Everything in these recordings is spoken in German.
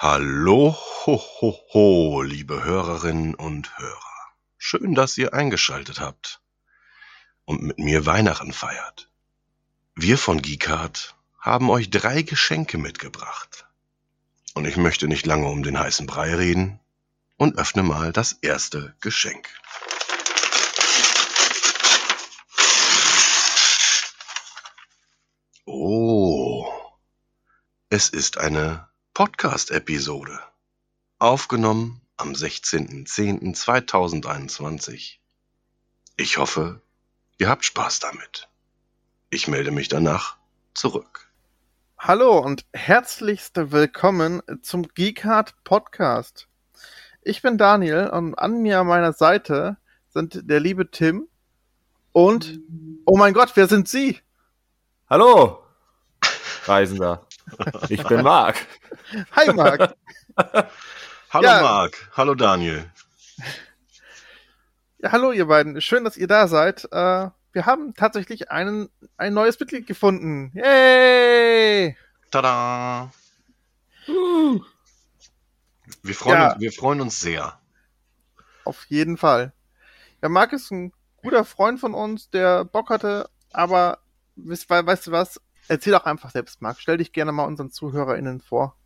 Hallo, ho, ho, ho, liebe Hörerinnen und Hörer. Schön, dass ihr eingeschaltet habt und mit mir Weihnachten feiert. Wir von Geekart haben euch drei Geschenke mitgebracht. Und ich möchte nicht lange um den heißen Brei reden und öffne mal das erste Geschenk. Oh, es ist eine Podcast-Episode. Aufgenommen am 16.10.2021. Ich hoffe, ihr habt Spaß damit. Ich melde mich danach zurück. Hallo und herzlichst willkommen zum Geekart Podcast. Ich bin Daniel und an mir an meiner Seite sind der liebe Tim und, oh mein Gott, wer sind Sie? Hallo, Reisender. Ich bin Marc. Hi Marc. hallo ja. Marc. Hallo Daniel. Ja, hallo ihr beiden. Schön, dass ihr da seid. Äh, wir haben tatsächlich einen, ein neues Mitglied gefunden. Yay! Tada! Uh. Wir, freuen ja. uns, wir freuen uns sehr. Auf jeden Fall. Ja, Marc ist ein guter Freund von uns, der Bock hatte, aber weißt, weißt du was? Erzähl doch einfach selbst, Marc. Stell dich gerne mal unseren ZuhörerInnen vor.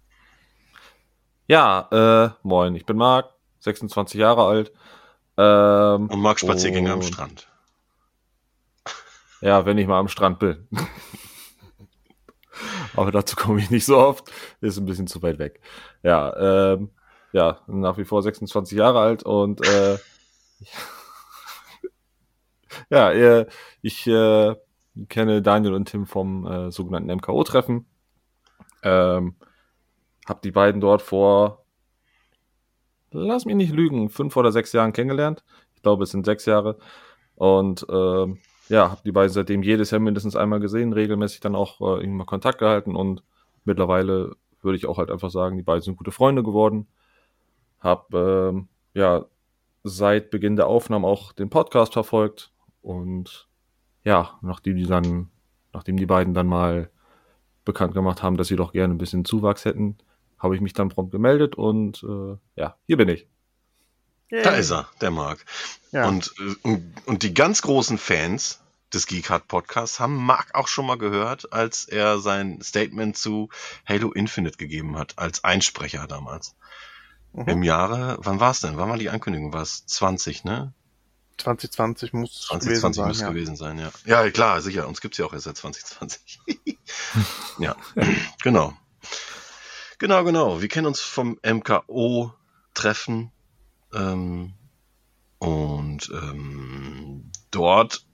Ja, äh, moin, ich bin Marc, 26 Jahre alt. Ähm, und Marc Spaziergänger am Strand. Ja, wenn ich mal am Strand bin. Aber dazu komme ich nicht so oft. Ist ein bisschen zu weit weg. Ja, ähm, ja, nach wie vor 26 Jahre alt und äh, ja, äh, ich äh, kenne Daniel und Tim vom äh, sogenannten MKO-Treffen. Ähm, hab die beiden dort vor, lass mich nicht lügen, fünf oder sechs Jahren kennengelernt. Ich glaube, es sind sechs Jahre. Und ähm, ja, hab die beiden seitdem jedes Jahr mindestens einmal gesehen, regelmäßig dann auch äh, irgendwann Kontakt gehalten und mittlerweile würde ich auch halt einfach sagen, die beiden sind gute Freunde geworden. Hab ähm, ja seit Beginn der Aufnahmen auch den Podcast verfolgt und ja, nachdem die dann, nachdem die beiden dann mal bekannt gemacht haben, dass sie doch gerne ein bisschen Zuwachs hätten, habe ich mich dann prompt gemeldet und äh, ja, hier bin ich. Da ist er, der Marc. Ja. Und, äh, und, und die ganz großen Fans des Geekhard Podcasts haben Marc auch schon mal gehört, als er sein Statement zu Halo Infinite gegeben hat, als Einsprecher damals. Mhm. Im Jahre, wann war es denn? Wann war die Ankündigung? War es 20, ne? 2020 muss 2020 gewesen sein, muss ja. gewesen sein, ja. Ja, klar, sicher. Uns gibt's ja auch erst seit 2020. ja, genau. Genau, genau. Wir kennen uns vom MKO-Treffen. Ähm, und ähm, dort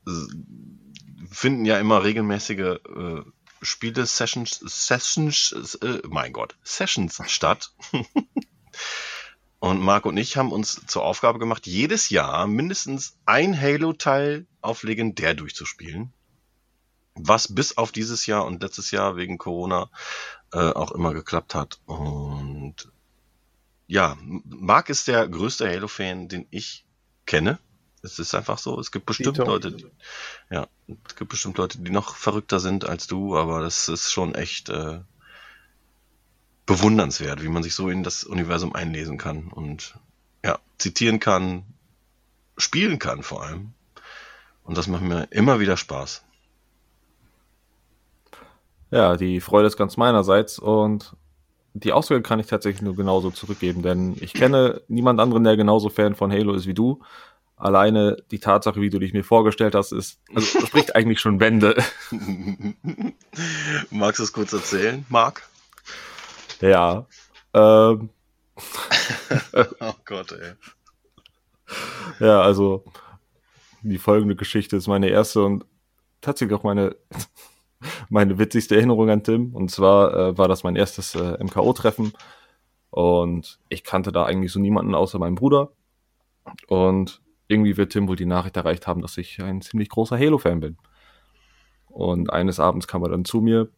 finden ja immer regelmäßige äh, Spiele-Sessions, Sessions, äh, mein Gott, Sessions statt. Und Marc und ich haben uns zur Aufgabe gemacht, jedes Jahr mindestens ein Halo-Teil auf Legendär durchzuspielen. Was bis auf dieses Jahr und letztes Jahr wegen Corona äh, auch immer geklappt hat. Und ja, Marc ist der größte Halo-Fan, den ich kenne. Es ist einfach so. Es gibt bestimmt Leute, die, ja, es gibt bestimmt Leute, die noch verrückter sind als du, aber das ist schon echt äh, bewundernswert, wie man sich so in das Universum einlesen kann und ja, zitieren kann, spielen kann vor allem. Und das macht mir immer wieder Spaß. Ja, die Freude ist ganz meinerseits und die Auswahl kann ich tatsächlich nur genauso zurückgeben, denn ich kenne niemand anderen, der genauso Fan von Halo ist wie du. Alleine die Tatsache, wie du dich mir vorgestellt hast, ist, also spricht eigentlich schon Wände. Magst du es kurz erzählen, Marc? Ja. Ähm. oh Gott, ey. Ja, also die folgende Geschichte ist meine erste und tatsächlich auch meine, meine witzigste Erinnerung an Tim. Und zwar äh, war das mein erstes äh, MKO-Treffen. Und ich kannte da eigentlich so niemanden außer meinem Bruder. Und irgendwie wird Tim wohl die Nachricht erreicht haben, dass ich ein ziemlich großer Halo-Fan bin. Und eines Abends kam er dann zu mir,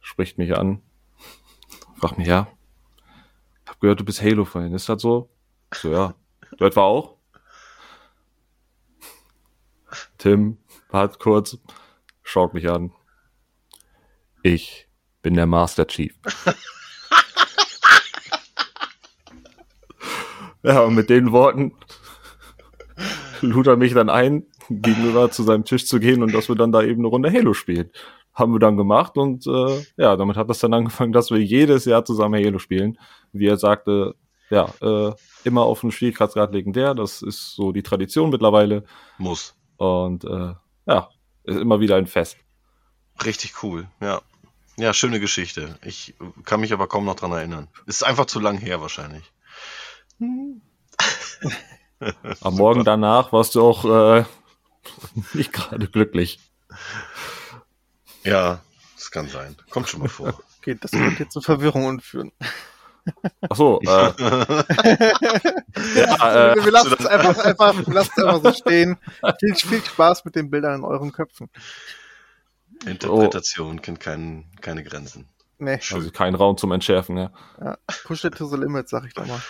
spricht mich an Frag mich, ja. Hab gehört, du bist Halo-Fan. Ist das so? So, ja. Du etwa auch? Tim wart kurz, schaut mich an. Ich bin der Master Chief. Ja, und mit den Worten lud er mich dann ein, gegenüber zu seinem Tisch zu gehen und dass wir dann da eben eine Runde Halo spielen. Haben wir dann gemacht und äh, ja, damit hat das dann angefangen, dass wir jedes Jahr zusammen Halo spielen. Wie er sagte, ja, äh, immer auf dem Schwierigkeitsgrad legendär, das ist so die Tradition mittlerweile. Muss. Und äh, ja, ist immer wieder ein Fest. Richtig cool, ja. Ja, schöne Geschichte. Ich kann mich aber kaum noch dran erinnern. Ist einfach zu lang her wahrscheinlich. Am Morgen danach warst du auch äh, nicht gerade glücklich. Ja, das kann sein. Kommt schon mal vor. Okay, das wird jetzt zu Verwirrungen führen. Ach so, äh, ja, äh, wir lassen es einfach, einfach, wir lassen es einfach so stehen. Viel, viel Spaß mit den Bildern in euren Köpfen. Interpretation kennt kein, keine Grenzen. Nee, also kein Raum zum Entschärfen, ja. ja. push it to the limit, sag ich doch mal.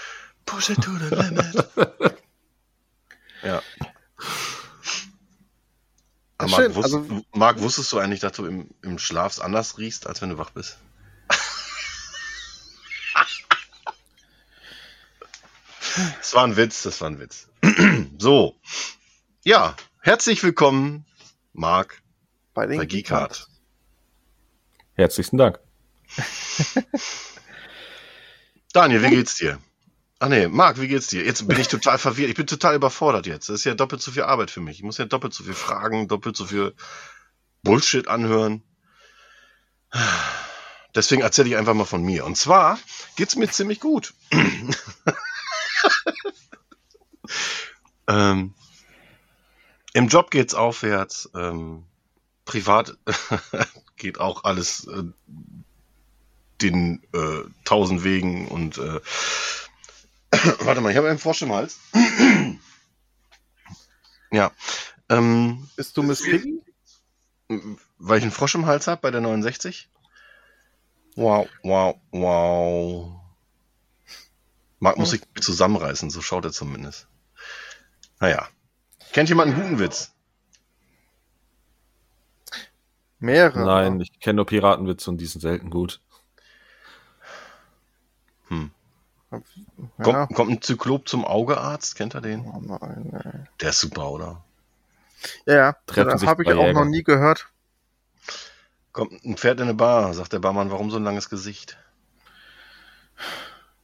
Push it to the limit. ja. Aber schön, Marc, wusst, also- Marc, wusstest du eigentlich, dass du im, im Schlaf anders riechst, als wenn du wach bist? Das war ein Witz, das war ein Witz. so. Ja, herzlich willkommen, Marc, Bei den bei Geekhard. Herzlichen Dank. Daniel, wie geht's dir? Ach nee, Marc, wie geht's dir? Jetzt bin ich total verwirrt. Ich bin total überfordert jetzt. Das ist ja doppelt so viel Arbeit für mich. Ich muss ja doppelt so viel fragen, doppelt so viel Bullshit anhören. Deswegen erzähle ich einfach mal von mir. Und zwar geht's mir ziemlich gut. ähm, Im Job geht's aufwärts. Ähm, privat geht auch alles äh, den äh, tausend Wegen und äh, warte mal, ich habe einen Frosch im Hals. ja. Ähm, Bist du Miss Piggy? weil ich einen Frosch im Hals habe bei der 69. Wow, wow, wow. Marc muss sich zusammenreißen, so schaut er zumindest. Naja. Kennt jemand einen guten Witz? Mehrere. Nein, ich kenne nur Piratenwitze und die sind selten gut. Hm. Ja. Kommt, kommt ein Zyklop zum Augearzt? Kennt er den? Oh nein, ey. Der ist super, oder? Ja, ja. Treffen das habe ich auch Jäger. noch nie gehört. Kommt ein Pferd in eine Bar, sagt der Barmann, warum so ein langes Gesicht?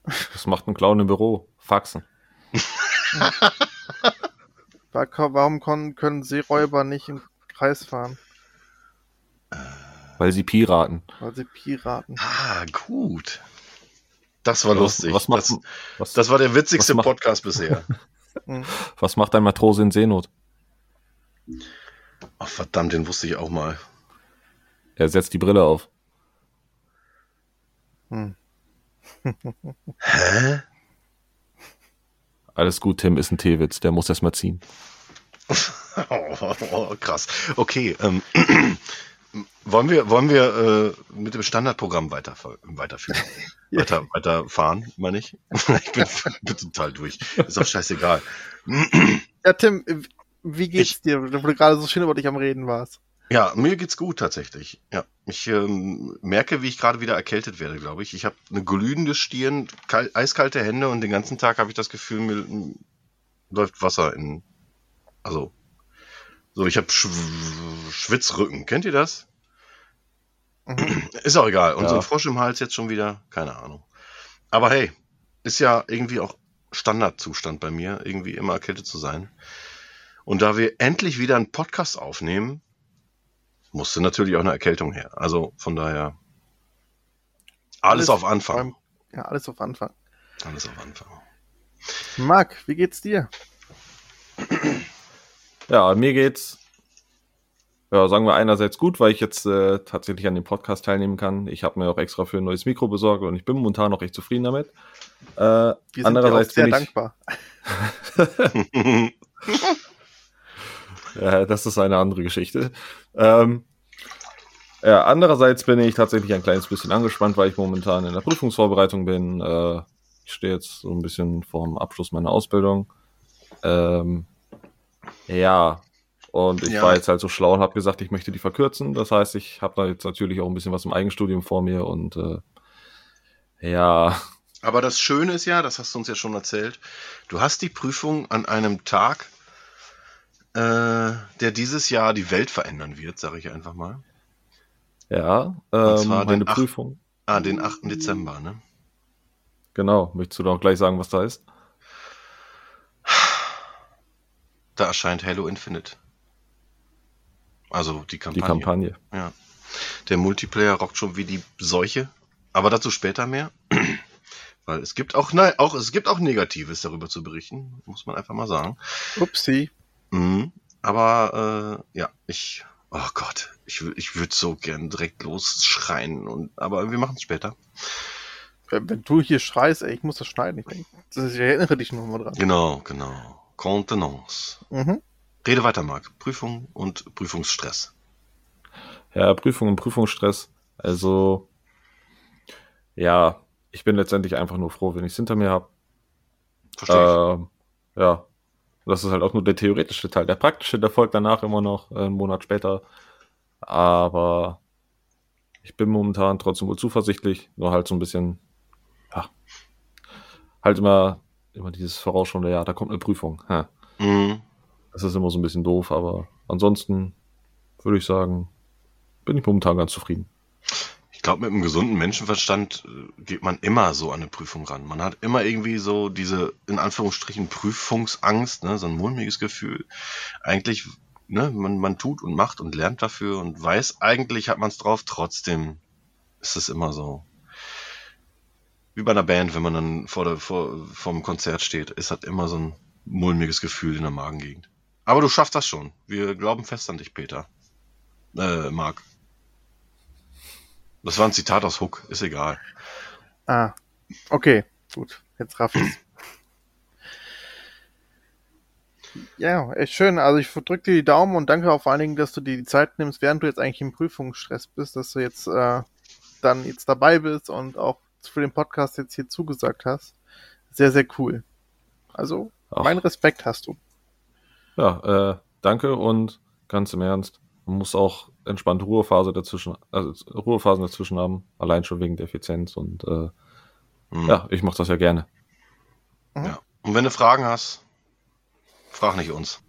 Was macht ein Clown im Büro? Faxen. Wa- Warum können Seeräuber nicht im Kreis fahren? Weil sie Piraten. Weil sie Piraten. Ah, gut. Das war Was- lustig. Was macht, das, was, das war der witzigste was macht- Podcast bisher. Hm. was macht ein Matrose in Seenot? Ach, verdammt, den wusste ich auch mal. Er setzt die Brille auf. Hm. Hä? Alles gut, Tim, ist ein Teewitz, der muss erst mal ziehen. Oh, oh, krass. Okay, ähm, wollen wir, wollen wir äh, mit dem Standardprogramm weiter, weiterführen? Weiter, weiterfahren, meine ich? ich bin, bin total durch. Ist auch scheißegal. Ja, Tim, äh, wie geht's dir, wo du gerade so schön über dich am Reden warst? Ja, mir geht's gut tatsächlich. Ja, ich ähm, merke, wie ich gerade wieder erkältet werde, glaube ich. Ich habe eine glühende Stirn, kal eiskalte Hände und den ganzen Tag habe ich das Gefühl, mir mm, läuft Wasser in. Also, so ich habe Sch Schwitzrücken. Kennt ihr das? Ist auch egal. Und so Ja. ein Frosch im Hals jetzt schon wieder, keine Ahnung. Aber hey, ist ja irgendwie auch Standardzustand bei mir, irgendwie immer erkältet zu sein. Und da wir endlich wieder einen Podcast aufnehmen, musste natürlich auch eine Erkältung her. Also von daher alles, auf Anfang. beim- Ja, alles auf Anfang. Alles auf Anfang. Marc, wie geht's dir? Ja, mir geht's, ja, sagen wir einerseits gut, weil ich jetzt äh, tatsächlich an dem Podcast teilnehmen kann. Ich habe mir auch extra für ein neues Mikro besorgt und ich bin momentan noch echt zufrieden damit. Äh, Wir sind auch andererseits sehr bin ich, dankbar. Ja, das ist eine andere Geschichte. Ähm, ja, andererseits bin ich tatsächlich ein kleines bisschen angespannt, weil ich momentan in der Prüfungsvorbereitung bin. Äh, ich stehe jetzt so ein bisschen vorm Abschluss meiner Ausbildung. Ähm, ja, und ich Ja. war jetzt halt so schlau und habe gesagt, ich möchte die verkürzen. Das heißt, ich habe da jetzt natürlich auch ein bisschen was im Eigenstudium vor mir und äh, ja, Aber das Schöne ist ja, das hast du uns ja schon erzählt, du hast die Prüfung an einem Tag, äh, der dieses Jahr die Welt verändern wird, sage ich einfach mal. Ja, ähm, meine Prüfung. Ah, den 8. Dezember, ne? Genau, möchtest du doch gleich sagen, was da ist? Da erscheint Halo Infinite. Also die Die Kampagne. Kampagne. Ja. Der Multiplayer rockt schon wie die Seuche. Aber dazu später mehr. Weil es gibt auch, nein, auch, es gibt auch Negatives darüber zu berichten, muss man einfach mal sagen. Upsi. Mhm. Aber äh, ja, ich, oh Gott, ich, ich würde so gern direkt losschreien. Und, aber wir machen es später. Wenn, wenn du hier schreist, ey, ich muss das schneiden. Ich, denk, das ist, ich erinnere dich noch mal dran. Genau, genau. Contenance. Mhm. Rede weiter, Marc. Prüfung und Prüfungsstress. Ja, Prüfung und Prüfungsstress. Also, ja, ich bin letztendlich einfach nur froh, wenn ich es hinter mir habe. Verstehe ich. Ähm, ja, das ist halt auch nur der theoretische Teil. Der praktische, der folgt danach immer noch äh, einen Monat später. Aber ich bin momentan trotzdem wohl zuversichtlich, nur halt so ein bisschen, ja, halt immer, immer dieses vorausschauende, ja, da kommt eine Prüfung. Ha. Mhm. Das ist immer so ein bisschen doof, aber ansonsten würde ich sagen, bin ich momentan ganz zufrieden. Ich glaube, mit einem gesunden Menschenverstand äh, geht man immer so an eine Prüfung ran. Man hat immer irgendwie so diese, in Anführungsstrichen, Prüfungsangst, ne, so ein mulmiges Gefühl. Eigentlich, ne, man, man tut und macht und lernt dafür und weiß, eigentlich hat man es drauf, trotzdem ist es immer so. Wie bei einer Band, wenn man dann vor der, vor, vorm Konzert steht, es hat immer so ein mulmiges Gefühl in der Magengegend. Aber du schaffst das schon. Wir glauben fest an dich, Peter. Äh, Marc. Das war ein Zitat aus Hook, ist egal. Ah, okay, gut. Jetzt raff ich's. Ja, echt schön. Also ich drücke dir die Daumen und danke auch vor allen Dingen, dass du dir die Zeit nimmst, während du jetzt eigentlich im Prüfungsstress bist, dass du jetzt äh, dann jetzt dabei bist und auch für den Podcast jetzt hier zugesagt hast. Sehr, sehr cool. Also, Ach. mein Respekt hast du. Ja, äh, danke und ganz im Ernst, man muss auch entspannte Ruhephase dazwischen, also Ruhephasen dazwischen haben, allein schon wegen der Effizienz und äh, Hm. ja, ich mache das ja gerne. ja. Und wenn du Fragen hast, frag nicht uns.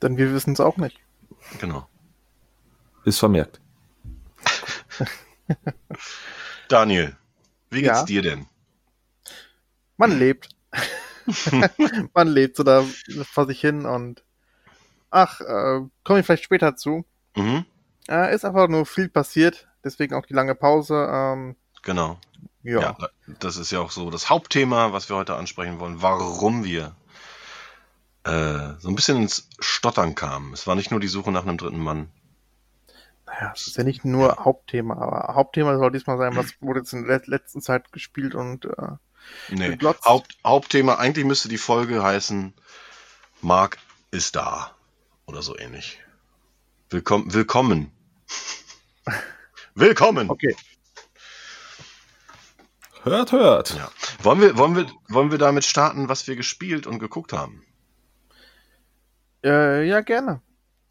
Denn wir wissen es auch nicht. Genau. Ist vermerkt. Daniel, wie geht's Ja. dir denn? Man lebt. Man lebt so da vor sich hin und ach, äh, komme ich vielleicht später zu. Mhm. Äh, ist einfach nur viel passiert, deswegen auch die lange Pause. Ähm, Genau. ja. Ja. das ist ja auch so das Hauptthema, was wir heute ansprechen wollen, warum wir äh, so ein bisschen ins Stottern kamen. Es war nicht nur die Suche nach einem dritten Mann. Naja, es ist ja nicht nur Hauptthema, aber Hauptthema soll diesmal sein, was wurde jetzt in der letzten Zeit gespielt und äh, Nee. Geglotzt. Haupt, Hauptthema, eigentlich müsste die Folge heißen, Marc ist da. Oder so ähnlich. Willkommen. Willkommen. Willkommen. okay. Hört, hört. Ja. Wollen wir, wollen wir, wollen wir damit starten, was wir gespielt und geguckt haben? Äh, ja, gerne.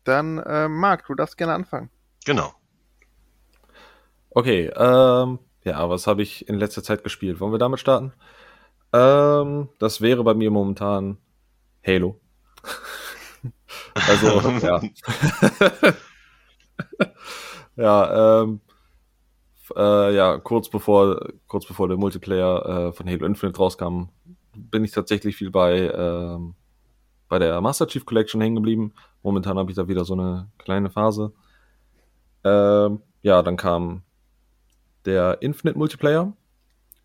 Dann, äh, Marc, du darfst gerne anfangen. Genau. Okay, ähm, ja, was habe ich in letzter Zeit gespielt? Wollen wir damit starten? Ähm, das wäre bei mir momentan Halo. also, ja. ja, ähm, äh, ja, kurz bevor, kurz bevor der Multiplayer äh, von Halo Infinite rauskam, bin ich tatsächlich viel bei, ähm, bei der Master Chief Collection hängen geblieben. Momentan habe ich da wieder so eine kleine Phase. Ähm, ja, dann kam der Infinite Multiplayer.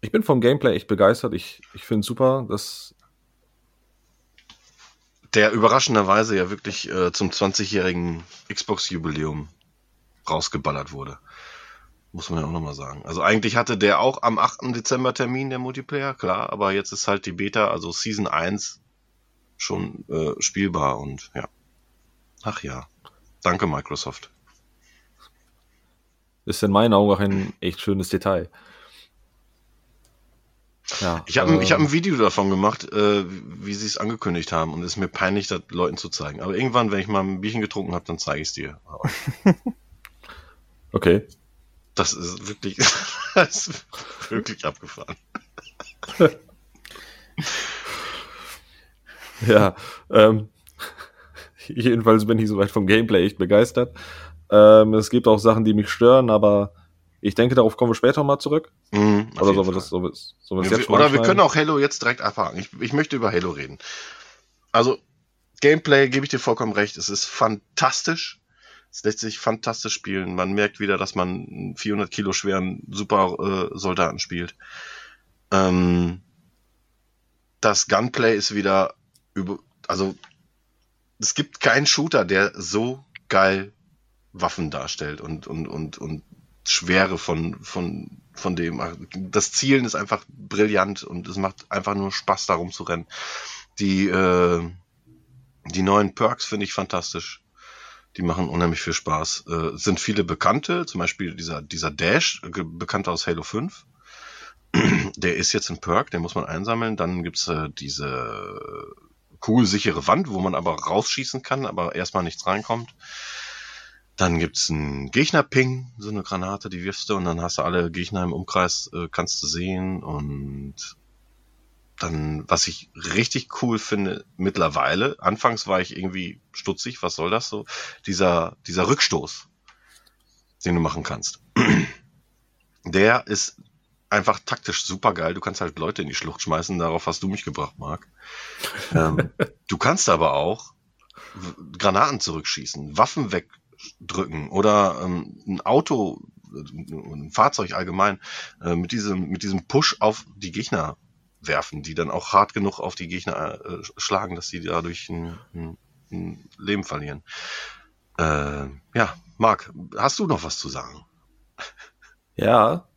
Ich bin vom Gameplay echt begeistert. Ich, ich finde es super, dass Der überraschenderweise ja wirklich äh, zum 20-jährigen Xbox-Jubiläum rausgeballert wurde. Muss man ja auch nochmal sagen. Also eigentlich hatte der auch am 8. Dezember Termin, der Multiplayer, klar, aber jetzt ist halt die Beta, also Season 1, schon äh, spielbar und ja. Ach ja. Danke, Microsoft. Ist in meinen Augen auch ein echt schönes Detail. Ja, Ich habe ich hab ähm, ein Video davon gemacht, äh, wie sie es angekündigt haben und es ist mir peinlich, das Leuten zu zeigen. Aber irgendwann, wenn ich mal ein Bierchen getrunken habe, dann zeige ich es dir. Okay. Das ist wirklich, das ist wirklich abgefahren. ja, ähm, jedenfalls bin ich soweit vom Gameplay echt begeistert. Ähm, es gibt auch Sachen, die mich stören, aber ich denke, darauf kommen wir später mal zurück. Mhm, Oder sollen wir das so, so ja, jetzt Oder wir können auch Halo jetzt direkt abhaken. Ich, ich möchte über Halo reden. Also, Gameplay gebe ich dir vollkommen recht. Es ist fantastisch. Es lässt sich fantastisch spielen. Man merkt wieder, dass man einen 400 Kilo schweren Super äh, Soldaten spielt. Ähm, das Gunplay ist wieder über, also es gibt keinen Shooter, der so geil Waffen darstellt und, und, und, und Schwere von, von, von dem. Das Zielen ist einfach brillant und es macht einfach nur Spaß, darum zu rennen. Die, äh, die neuen Perks finde ich fantastisch. Die machen unheimlich viel Spaß. Äh, sind viele bekannte, zum Beispiel dieser, dieser Dash, bekannt aus Halo 5. der ist jetzt ein Perk, den muss man einsammeln. Dann gibt's äh, diese kugelsichere Wand, wo man aber rausschießen kann, aber erstmal nichts reinkommt. Dann gibt's einen Gegner-Ping, so eine Granate, die wirfst du und dann hast du alle Gegner im Umkreis, äh, kannst du sehen. Und dann, was ich richtig cool finde, mittlerweile, anfangs war ich irgendwie stutzig, was soll das so? Dieser, dieser Rückstoß, den du machen kannst. Der ist einfach taktisch super geil. Du kannst halt Leute in die Schlucht schmeißen, darauf hast du mich gebracht, Marc. ähm, du kannst aber auch Granaten zurückschießen, Waffen wegdrücken oder ähm, ein Auto, ein Fahrzeug allgemein äh, mit diesem mit diesem Push auf die Gegner werfen, die dann auch hart genug auf die Gegner äh, schlagen, dass sie dadurch ein, ein, ein Leben verlieren. Äh, ja, Marc, hast du noch was zu sagen? Ja,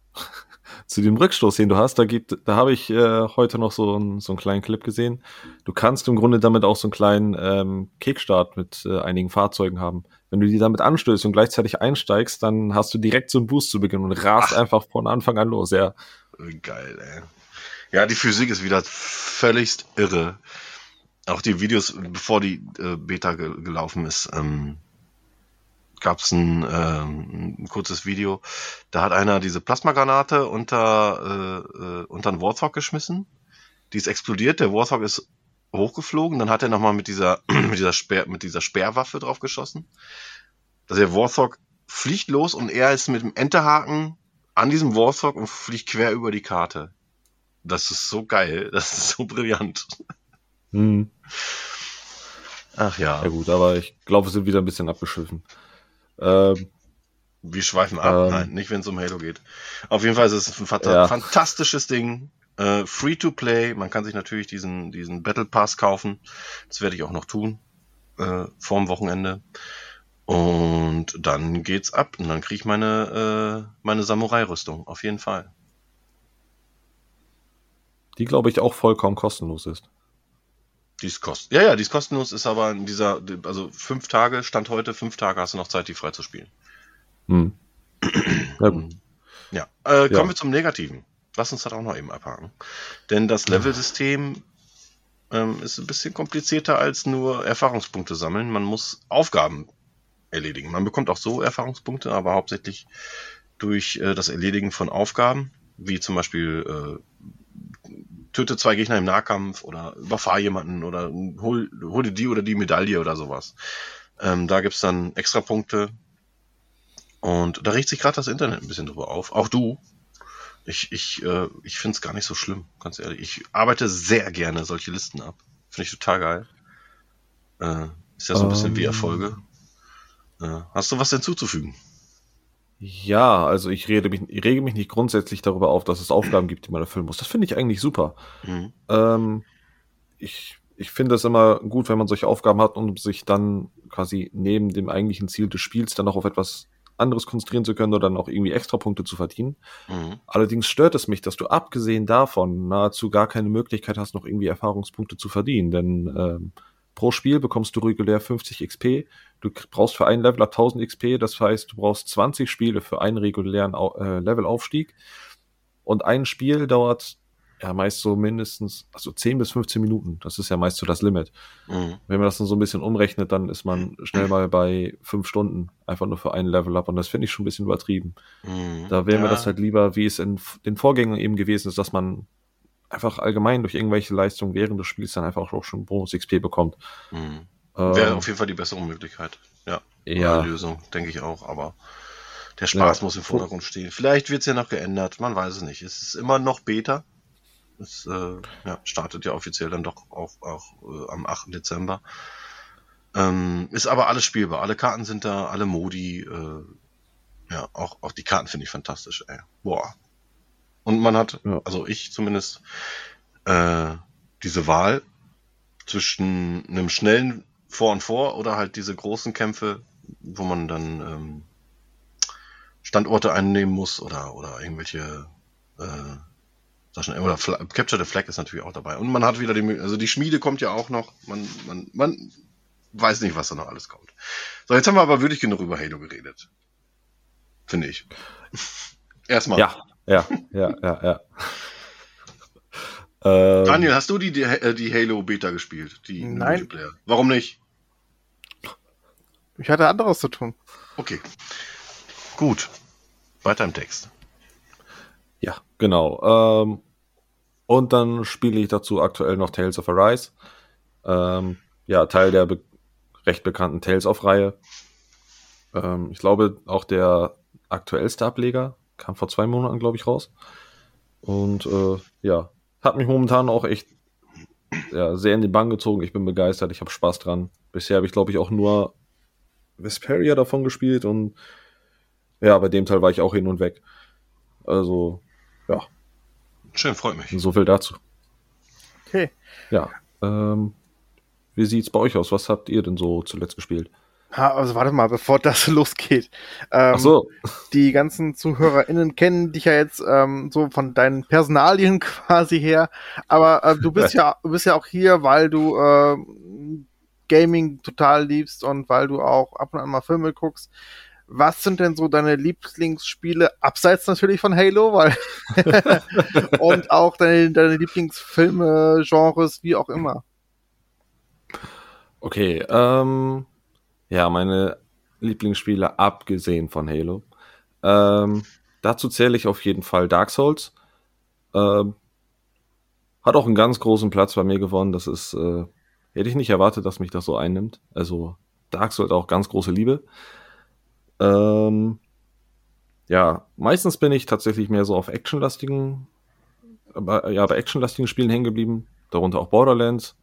zu dem Rückstoß, den du hast, da gibt, da habe ich äh, heute noch so, ein, so einen kleinen Clip gesehen. Du kannst im Grunde damit auch so einen kleinen ähm, Kickstart mit äh, einigen Fahrzeugen haben. Wenn du die damit anstößt und gleichzeitig einsteigst, dann hast du direkt so einen Boost zu Beginn und rast Ach. einfach von Anfang an los, ja. Geil, ey. Ja, die Physik ist wieder völligst irre. Auch die Videos, bevor die äh, Beta ge gelaufen ist, ähm, gab es ein, ähm, ein kurzes Video. Da hat einer diese Plasmagranate unter, äh, äh, unter einen Warthog geschmissen. Die ist explodiert, der Warthog ist hochgeflogen, dann hat er nochmal mit dieser, mit dieser Speer, mit dieser Sperrwaffe drauf geschossen. Also der Warthog fliegt los und er ist mit dem Enterhaken an diesem Warthog und fliegt quer über die Karte. Das ist so geil, das ist so brillant. Hm. Ach ja. Ja gut, aber ich glaube, wir sind wieder ein bisschen abgeschliffen. Ähm, wir schweifen ab. Ähm, Nein, nicht wenn es um Halo geht. Auf jeden Fall ist es ein ja. fantastisches Ding. Äh, free to play. Man kann sich natürlich diesen, diesen Battle Pass kaufen. Das werde ich auch noch tun. Äh, vorm Wochenende. Und dann geht's ab. Und dann kriege ich meine, äh, meine Samurai-Rüstung. Auf jeden Fall. Die, glaube ich, auch vollkommen kostenlos ist. Die ist kostenlos. Ja, ja, die ist kostenlos, ist aber in dieser, also fünf Tage, Stand heute, fünf Tage hast du noch Zeit, die frei zu spielen. Hm. Ja, äh, kommen ja. wir zum Negativen. Lass uns das auch noch eben abhaken. Denn das Level-System ähm, ist ein bisschen komplizierter als nur Erfahrungspunkte sammeln. Man muss Aufgaben erledigen. Man bekommt auch so Erfahrungspunkte, aber hauptsächlich durch äh, das Erledigen von Aufgaben, wie zum Beispiel äh, töte zwei Gegner im Nahkampf oder überfahr jemanden oder hol, hol die oder die Medaille oder sowas. Ähm, da gibt's dann extra Punkte. Und da riecht sich gerade das Internet ein bisschen drüber auf. Auch du. Ich, ich, äh, ich finde es gar nicht so schlimm, ganz ehrlich. Ich arbeite sehr gerne solche Listen ab. Finde ich total geil. Äh, ist ja so ein bisschen um, wie ähm. Erfolge. Äh, hast du was hinzuzufügen? Ja, also ich rede mich, ich rege mich nicht grundsätzlich darüber auf, dass es Aufgaben gibt, die man erfüllen muss. Das finde ich eigentlich super. Mhm. Ähm, ich ich finde es immer gut, wenn man solche Aufgaben hat, um sich dann quasi neben dem eigentlichen Ziel des Spiels dann noch auf etwas anderes konzentrieren zu können oder dann auch irgendwie extra Punkte zu verdienen. Mhm. Allerdings stört es mich, dass du abgesehen davon nahezu gar keine Möglichkeit hast, noch irgendwie Erfahrungspunkte zu verdienen. Denn ähm, Pro Spiel bekommst du regulär 50 XP. Du brauchst für einen Leveler 1000 XP, das heißt, du brauchst 20 Spiele für einen regulären äh, Levelaufstieg. Und ein Spiel dauert ja meist so mindestens, also 10 bis 15 Minuten. Das ist ja meist so das Limit. Mhm. Wenn man das dann so ein bisschen umrechnet, dann ist man schnell mal bei fünf Stunden einfach nur für einen Level up und das finde ich schon ein bisschen übertrieben. Mhm. Da wäre ja. mir das halt lieber, wie es in den Vorgängen eben gewesen ist, dass man einfach allgemein durch irgendwelche Leistungen während des Spiels dann einfach auch schon Bonus XP bekommt. Mhm. Ähm, wäre auf jeden Fall die bessere Möglichkeit. Ja. Ja. Lösung, denke ich auch, aber der Spaß ja. muss im Vordergrund stehen. Vielleicht wird es ja noch geändert, man weiß es nicht. Es ist immer noch Beta. Es äh, ja, startet ja offiziell dann doch auch, auch äh, am 8. Dezember. Ähm, ist aber alles spielbar. Alle Karten sind da, alle Modi. Äh, ja, auch, auch die Karten finde ich fantastisch. Ey. Boah. Und man hat, ja. also ich zumindest, äh, diese Wahl zwischen einem schnellen Vor und Vor oder halt diese großen Kämpfe, wo man dann ähm, Standorte einnehmen muss oder, oder irgendwelche äh, Sachen. Oder Fla Capture the Flag ist natürlich auch dabei. Und man hat wieder die, also die Schmiede kommt ja auch noch. Man, man, man weiß nicht, was da noch alles kommt. So, jetzt haben wir aber wirklich genug über Halo geredet. Finde ich. Erstmal. Ja, ja, ja, ja, ja. ähm, Daniel, hast du die, die, die Halo Beta gespielt? Die Nein. Multiplayer? Warum nicht? Ich hatte anderes zu tun. Okay. Gut. Weiter im Text. Ja, genau. Ähm, und dann spiele ich dazu aktuell noch Tales of Arise. Ähm, ja, Teil der be recht bekannten Tales of Reihe. Ähm, ich glaube, auch der aktuellste Ableger kam vor zwei Monaten, glaube ich, raus. Und äh, ja, hat mich momentan auch echt ja, sehr in die Bank gezogen. Ich bin begeistert, ich habe Spaß dran. Bisher habe ich, glaube ich, auch nur Vesperia davon gespielt und ja, bei dem Teil war ich auch hin und weg. Also, ja. Schön, freut mich. So viel dazu. Okay. Ja. Ähm, wie sieht's bei euch aus? Was habt ihr denn so zuletzt gespielt? Ha, also warte mal, bevor das losgeht. Ähm, Ach so. Die ganzen ZuhörerInnen kennen dich ja jetzt ähm, so von deinen Personalien quasi her. Aber äh, du bist ja, du bist ja auch hier, weil du äh, Gaming total liebst und weil du auch ab und an mal Filme guckst was sind denn so deine Lieblingsspiele, abseits natürlich von Halo, weil und auch deine, deine Lieblingsfilme, Genres, wie auch immer. Okay, ähm, ja, meine Lieblingsspiele abgesehen von Halo. Ähm, dazu zähle ich auf jeden Fall Dark Souls. Ähm, hat auch einen ganz großen Platz bei mir gewonnen. Das ist, äh, hätte ich nicht erwartet, dass mich das so einnimmt. Also Dark Souls auch ganz große Liebe. Ähm, ja, meistens bin ich tatsächlich mehr so auf actionlastigen, aber, ja, bei actionlastigen Spielen hängen geblieben, darunter auch Borderlands,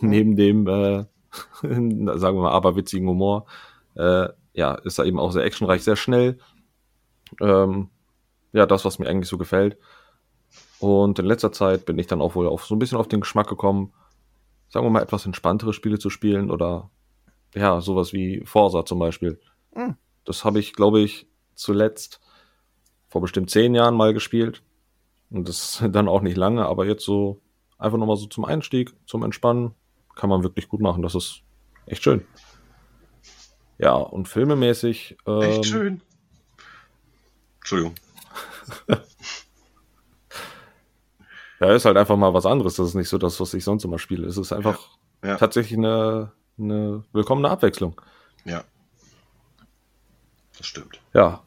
mhm. neben dem, äh, sagen wir mal, aberwitzigen Humor. Äh, ja, ist da eben auch sehr actionreich, sehr schnell. Ähm, ja, das, was mir eigentlich so gefällt. Und in letzter Zeit bin ich dann auch wohl auf so ein bisschen auf den Geschmack gekommen, sagen wir mal, etwas entspanntere Spiele zu spielen oder ja, sowas wie Forza zum Beispiel. Mhm. Das habe ich, glaube ich, zuletzt vor bestimmt zehn Jahren mal gespielt. Und das dann auch nicht lange, aber jetzt so einfach nochmal so zum Einstieg, zum Entspannen, kann man wirklich gut machen. Das ist echt schön. Ja, und filmemäßig. Ähm, echt schön. Entschuldigung. ja, ist halt einfach mal was anderes. Das ist nicht so das, was ich sonst immer spiele. Es ist einfach ja, ja. tatsächlich eine, eine willkommene Abwechslung. Ja. Das stimmt. Ja.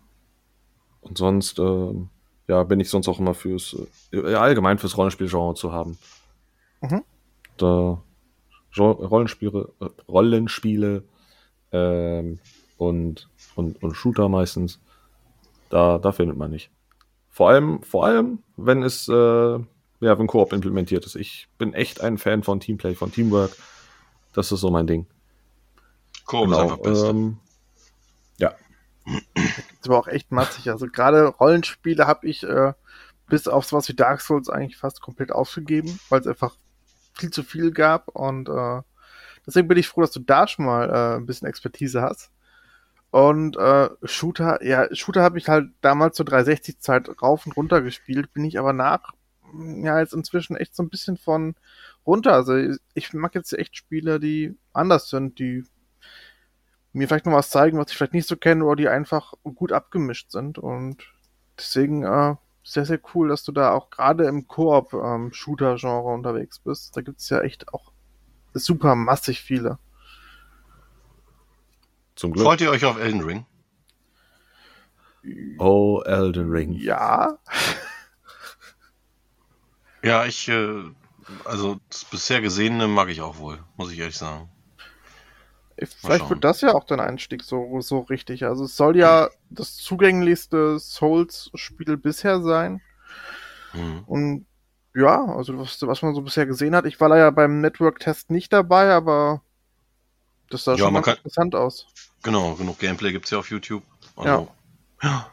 Und sonst, äh, ja, bin ich sonst auch immer fürs, äh, allgemein fürs Rollenspielgenre zu haben. Mhm. Da Rollenspiele, äh, Rollenspiele ähm, und, und, und Shooter meistens, da, da findet man nicht. Vor allem, vor allem, wenn es, äh, ja, wenn Koop implementiert ist. Ich bin echt ein Fan von Teamplay, von Teamwork. Das ist so mein Ding. Koop genau, ist einfach beste. Ähm, ist aber auch echt matzig. Also gerade Rollenspiele habe ich äh, bis auf sowas wie Dark Souls eigentlich fast komplett aufgegeben, weil es einfach viel zu viel gab und äh, deswegen bin ich froh, dass du da schon mal äh, ein bisschen Expertise hast. Und äh, Shooter, ja, Shooter habe ich halt damals zur 360-Zeit rauf und runter gespielt, bin ich aber nach, ja, jetzt inzwischen echt so ein bisschen von runter. Also ich mag jetzt echt Spiele, die anders sind, die mir vielleicht noch was zeigen, was ich vielleicht nicht so kenne oder die einfach gut abgemischt sind. Und deswegen äh, sehr, sehr cool, dass du da auch gerade im Koop-Shooter-Genre unterwegs bist. Da gibt's ja echt auch super massig viele. Zum Glück. Freut ihr euch auf Elden Ring? Oh, Elden Ring. Ja. Ja, ich, äh, also das bisher Gesehene mag ich auch wohl, muss ich ehrlich sagen. Vielleicht wird das ja auch dein Einstieg so, so richtig. Also es soll ja das zugänglichste Souls-Spiel bisher sein. Mhm. Und ja, also was, was man so bisher gesehen hat, ich war ja beim Network-Test nicht dabei, aber das sah Ja, schon ganz kann- interessant aus. Genau, genug Gameplay gibt's ja auf YouTube. Ja. ja.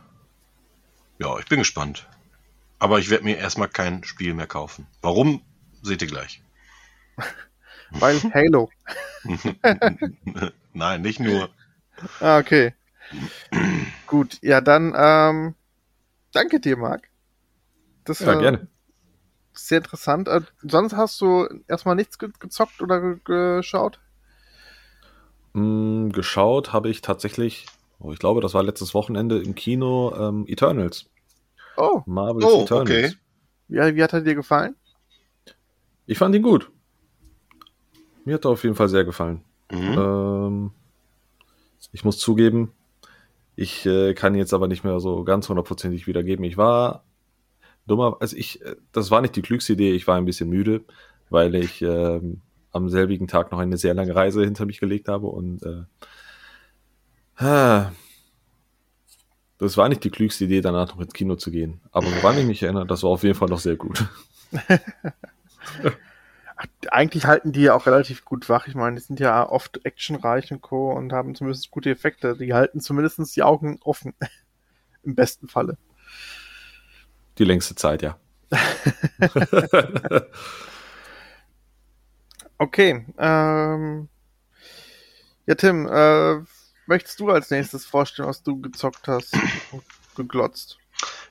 Ja, ich bin gespannt. Aber ich werde mir erstmal kein Spiel mehr kaufen. Warum? Seht ihr gleich. Weil Halo. Nein, nicht nur. Ah, okay. Gut, ja, dann ähm, danke dir, Marc. Das Ja, war gerne. sehr interessant. Äh, sonst hast du erstmal nichts ge gezockt oder ge geschaut? Mm, geschaut habe ich tatsächlich, oh, ich glaube, das war letztes Wochenende im Kino, ähm, Eternals. Oh, Marvel's Oh, Eternals. okay. wie, wie hat er dir gefallen? Ich fand ihn gut. Mir hat er auf jeden Fall sehr gefallen. Mhm. Ähm, ich muss zugeben, ich äh, kann jetzt aber nicht mehr so ganz hundertprozentig wiedergeben. Ich war dummer, also ich, äh, das war nicht die klügste Idee, ich war ein bisschen müde, weil ich ähm, am selbigen Tag noch eine sehr lange Reise hinter mich gelegt habe und äh, das war nicht die klügste Idee, danach noch ins Kino zu gehen. Aber woran ich mich erinnere, das war auf jeden Fall noch sehr gut. Eigentlich halten die ja auch relativ gut wach. Ich meine, die sind ja oft actionreich und Co. und haben zumindest gute Effekte. Die halten zumindest die Augen offen. Im besten Falle. Die längste Zeit, ja. Okay. Ähm, ja, Tim, äh, möchtest du als nächstes vorstellen, was du gezockt hast und geglotzt?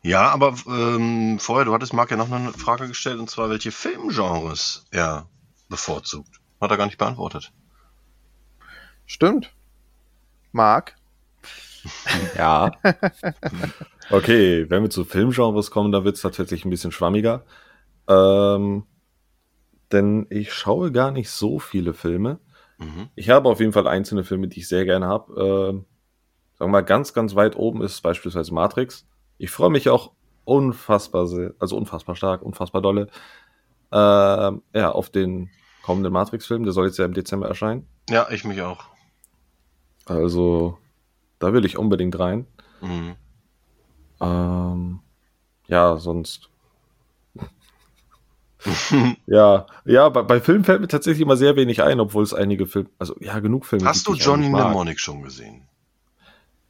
Ja, aber ähm, vorher, du hattest Marc ja noch eine Frage gestellt, und zwar, welche Filmgenres er bevorzugt. Hat er gar nicht beantwortet. Stimmt. Marc? Ja. Okay, wenn wir zu Filmgenres kommen, dann wird es tatsächlich ein bisschen schwammiger. Ähm, denn ich schaue gar nicht so viele Filme. Mhm. Ich habe auf jeden Fall einzelne Filme, die ich sehr gerne habe. Ähm, sagen wir mal, ganz, ganz weit oben ist beispielsweise Matrix. Ich freue mich auch unfassbar, also unfassbar stark, unfassbar dolle, ähm, ja, auf den kommenden Matrix-Film. Der soll jetzt ja im Dezember erscheinen. Ja, ich mich auch. Also, da will ich unbedingt rein. Mhm. Ähm, ja, sonst. ja, ja, bei, bei Filmen fällt mir tatsächlich immer sehr wenig ein, obwohl es einige Filme, also ja, genug Filme Hast du Johnny. Mnemonic schon gesehen?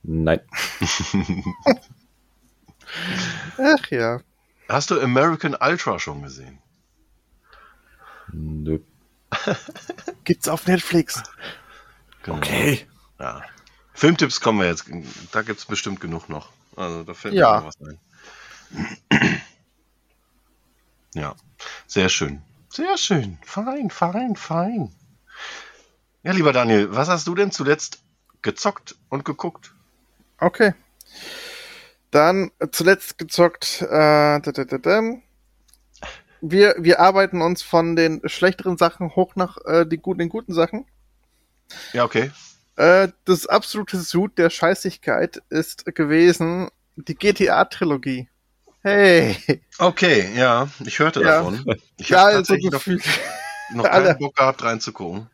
Nein. Ach ja. Hast du American Ultra schon gesehen? Nö. Gibt's auf Netflix. Genau. Okay. Ja. Filmtipps kommen wir jetzt. Da gibt's bestimmt genug noch. Also da fällt Ja. mir noch was ein. Ja, sehr schön. Sehr schön. Fein, fein, fein. Ja, lieber Daniel, was hast du denn zuletzt gezockt und geguckt? Okay. Dann zuletzt gezockt. Äh. Wir, wir arbeiten uns von den schlechteren Sachen hoch nach äh, die guten, den guten Sachen. Ja, okay. Äh, das absolute Sud der Scheißigkeit ist gewesen die GTA-Trilogie. Hey, Okay, ja, ich hörte Ja. davon. Ich ja, habe also tatsächlich noch, noch alle. keinen Bock gehabt reinzugucken.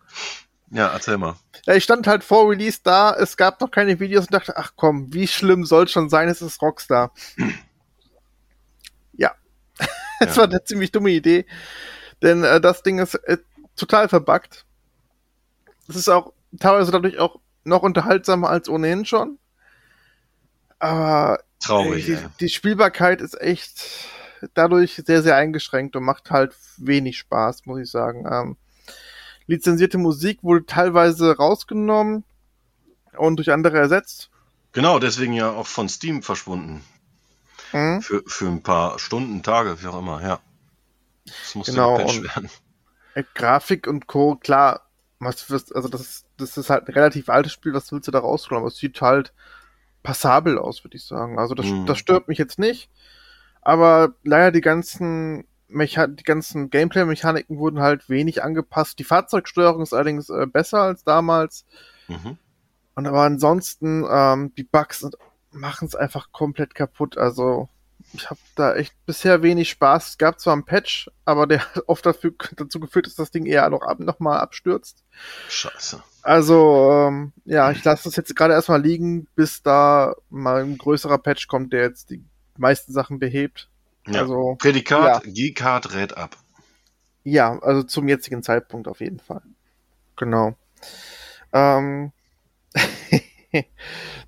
Ja, erzähl mal. Ja, ich stand halt vor Release da, es gab noch keine Videos und dachte, ach komm, wie schlimm soll schon sein, es ist Rockstar. ja. Es Ja. war eine ziemlich dumme Idee, denn äh, das Ding ist äh, total verbuggt. Es ist auch teilweise dadurch auch noch unterhaltsamer als ohnehin schon. Aber Traurig, die, die Spielbarkeit ist echt dadurch sehr, sehr eingeschränkt und macht halt wenig Spaß, muss ich sagen. Ähm, lizenzierte Musik wurde teilweise rausgenommen und durch andere ersetzt. Genau, deswegen ja auch von Steam verschwunden. Mhm. Für, für ein paar Stunden, Tage, wie auch immer, ja. Das musste Genau, gepatcht werden. Äh, Grafik und Co., klar, was also das ist, das ist halt ein relativ altes Spiel, was willst du da rausholen? Aber es sieht halt passabel aus, würde ich sagen. Also das, Mhm. das stört mich jetzt nicht. aber leider die ganzen Mecha die ganzen Gameplay-Mechaniken wurden halt wenig angepasst. Die Fahrzeugsteuerung ist allerdings äh, besser als damals. Mhm. Und aber ansonsten, ähm, die Bugs machen es einfach komplett kaputt. Also ich habe da echt bisher wenig Spaß. Es gab zwar einen Patch, aber der hat oft dafür, dazu geführt, dass das Ding eher noch, ab, noch mal abstürzt. Scheiße. Also, ähm, ja, ich lasse das jetzt gerade erstmal liegen, bis da mal ein größerer Patch kommt, der jetzt die meisten Sachen behebt. Ja. Also, Prädikat, G-Card rät ab. ja, also zum jetzigen Zeitpunkt auf jeden Fall. Genau. Ähm,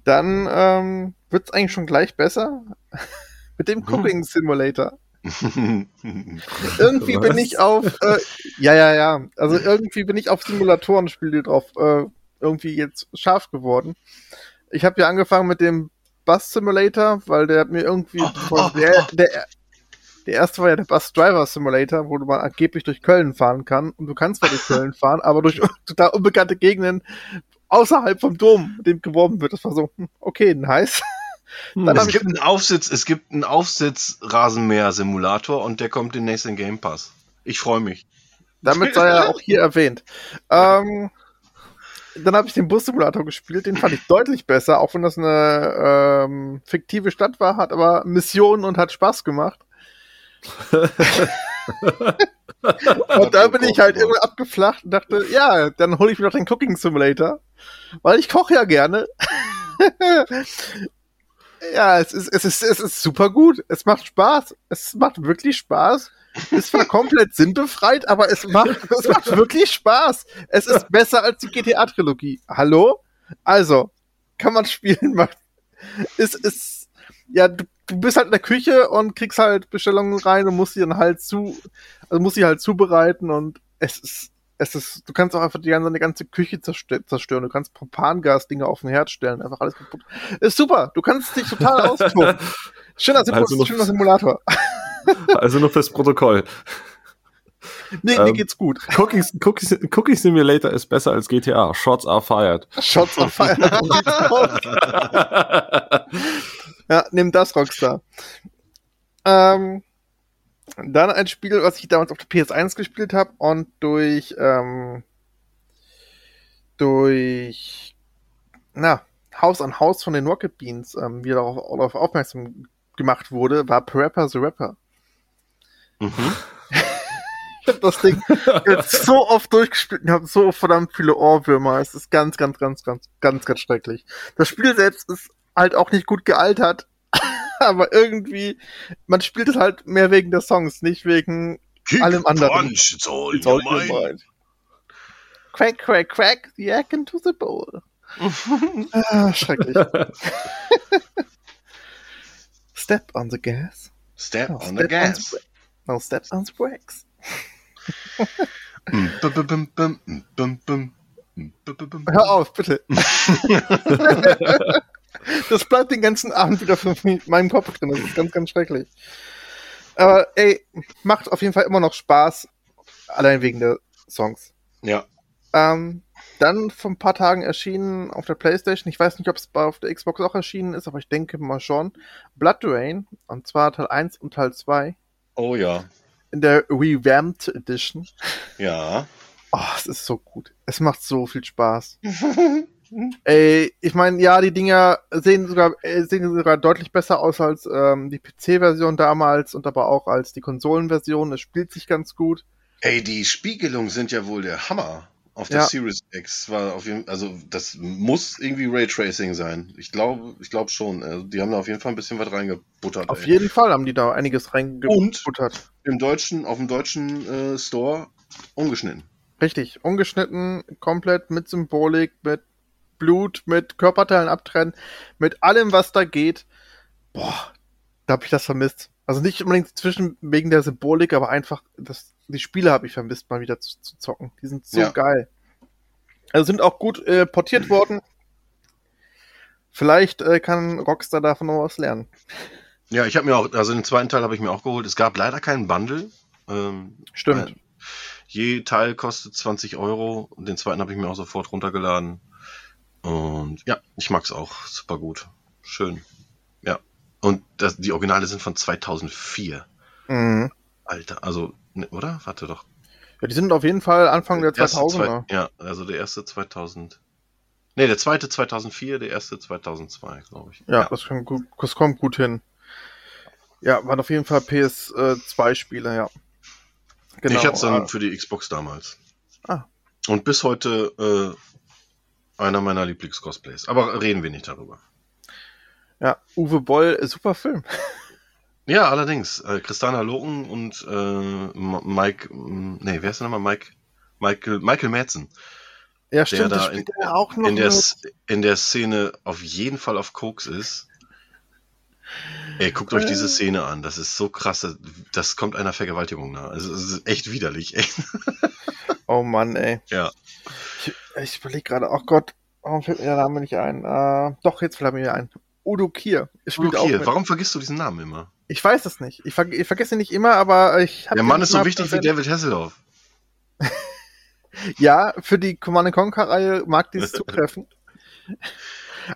dann ähm, wird es eigentlich schon gleich besser mit dem Cooking Simulator. Irgendwie bin Was? ich auf, äh, ja, ja, ja, also irgendwie bin ich auf Simulatoren-Spiele drauf äh, irgendwie jetzt scharf geworden. Ich habe ja angefangen mit dem Bus Simulator, weil der hat mir irgendwie, der, der, der erste war ja der Bus Driver Simulator, wo du mal angeblich durch Köln fahren kann. Und du kannst zwar durch Köln fahren, aber durch total unbekannte Gegenden außerhalb vom Dom, mit dem geworben wird. Das war so, hm, okay, nice. Dann Es gibt einen Aufsitz, es gibt einen Aufsitz-Rasenmäher-Simulator und der kommt demnächst in Game Pass. Ich freue mich. Damit sei er auch hier erwähnt. Ähm, dann habe ich den Bus-Simulator gespielt, den fand ich deutlich besser, auch wenn das eine ähm, fiktive Stadt war, hat aber Missionen und hat Spaß gemacht. Und da bin ich halt irgendwie abgeflacht und dachte, ja, dann hole ich mir doch den Cooking Simulator, weil ich koche ja gerne. ja, es ist, es ist, es ist super gut. Es macht Spaß. Es macht wirklich Spaß. Ist zwar komplett sinnbefreit, aber es macht, es macht wirklich Spaß. Es ist besser als die GTA-Trilogie. Hallo? Also, kann man spielen, macht, ist, ist, ja, du, du bist halt in der Küche und kriegst halt Bestellungen rein und musst sie dann halt zu, also musst sie halt zubereiten und es ist, es ist, du kannst auch einfach die ganze, eine ganze Küche zerstö- zerstören. Du kannst Propangas-Dinge auf den Herd stellen, einfach alles kaputt. Ist super. Du kannst dich total austoben. Schöner, Also noch- schöner Simulator. Also nur fürs Protokoll. Nee, mir Ähm, geht's gut. Cooking, Cooking, Cooking Simulator ist besser als GTA. Shots are fired. Shots on fire. ja, nimm das, Rockstar. Ähm, dann ein Spiel, was ich damals auf der PS1 gespielt habe und durch, ähm, durch, na, Haus an Haus von den Rocket Beans ähm, wieder darauf, darauf aufmerksam gemacht wurde, war Parappa the Rapper. Mhm. Ich habe das Ding jetzt so oft durchgespielt und habe so verdammt viele Ohrwürmer. Es ist ganz, ganz, ganz, ganz, ganz, ganz schrecklich. Das Spiel selbst ist halt auch nicht gut gealtert, aber irgendwie, man spielt es halt mehr wegen der Songs, nicht wegen Kick, Allem anderen. Punch, it's all It's all your mind. Crack, crack, crack, the egg into the bowl. ah, schrecklich. Step on the gas. Step No, on the step gas. bra- no, step on the brakes. Hör auf, bitte. das bleibt den ganzen Abend wieder für mich, meinem Kopf drin. Das ist ganz, ganz schrecklich. Aber ey, macht auf jeden Fall immer noch Spaß. Allein wegen der Songs. Ja. Ähm, dann vor ein paar Tagen erschienen auf der Playstation, ich weiß nicht, ob es auf der Xbox auch erschienen ist, aber ich denke mal schon, Blood Rain, und zwar Teil 1 und Teil 2 Oh ja. in der Revamped Edition. Ja. Oh, es ist so gut. Es macht so viel Spaß. Ey, ich meine, ja, die Dinger sehen sogar, äh, sehen sogar deutlich besser aus als ähm, die PC-Version damals und aber auch als die Konsolenversion. Es spielt sich ganz gut. Ey, die Spiegelungen sind ja wohl der Hammer. Auf der Ja. Series X war auf jeden also das muss irgendwie Raytracing sein. Ich glaube, ich glaube schon. Also, die haben da auf jeden Fall ein bisschen was reingebuttert. Auf ey. jeden Fall haben die da einiges reingebuttert. Im deutschen, auf dem deutschen äh, Store umgeschnitten. Richtig, ungeschnitten, komplett mit Symbolik, mit Blut, mit Körperteilen abtrennen, mit allem, was da geht. Boah, da habe ich das vermisst. Also nicht unbedingt zwischen wegen der Symbolik, aber einfach das, die Spiele habe ich vermisst, mal wieder zu, zu zocken. Die sind so Ja. geil. Also sind auch gut äh, portiert worden. Vielleicht äh, kann Rockstar davon noch was lernen. Ja, ich habe mir auch, also den zweiten Teil habe ich mir auch geholt. Es gab leider keinen Bundle. Ähm, Stimmt. Weil Je Teil kostet 20 Euro. Und den zweiten habe ich mir auch sofort runtergeladen. Und ja, ich mag's auch super gut. Schön. Ja. Und das, die Originale sind von 2004. Mhm. Alter, also, ne, oder? Warte doch. Ja, die sind auf jeden Fall Anfang der Erste 2000er. zwei- ja, also der erste 2000. Ne, der zweite 2004, der erste 2002, glaube ich. Ja, Das, kann gut, das kommt gut hin. Ja, waren auf jeden Fall PS2-Spiele, ja. Genau. ich hatte es dann äh, für die Xbox damals. Ah. Und bis heute äh, einer meiner Lieblings-Cosplays. Aber reden wir nicht darüber. ja, Uwe Boll, äh, super Film. Ja, allerdings. Äh, Christiana Loken und äh, Mike, m, nee, wer ist denn nochmal? Mike, Michael, Michael Madsen. Ja, stimmt, da das spielt er auch noch In der, in der Szene auf jeden Fall auf Koks ist. Ey, guckt euch Äh. diese Szene an. Das ist so krass. Das, das kommt einer Vergewaltigung nahe. Also, es ist echt widerlich. Echt. Oh Mann, ey. Ja. Ich, ich überlege gerade, oh Gott, warum fällt mir der Name nicht ein? Äh, doch, jetzt fällt mir wieder ein. Udo Kier. Er Okay, mit. warum vergisst du diesen Namen immer? Ich weiß es nicht. Ich, ver ich vergesse ihn nicht immer, aber ich habe Der Mann ist so wichtig wie David Hasselhoff. Ja, für die Command Conquer-Reihe mag dies zutreffen.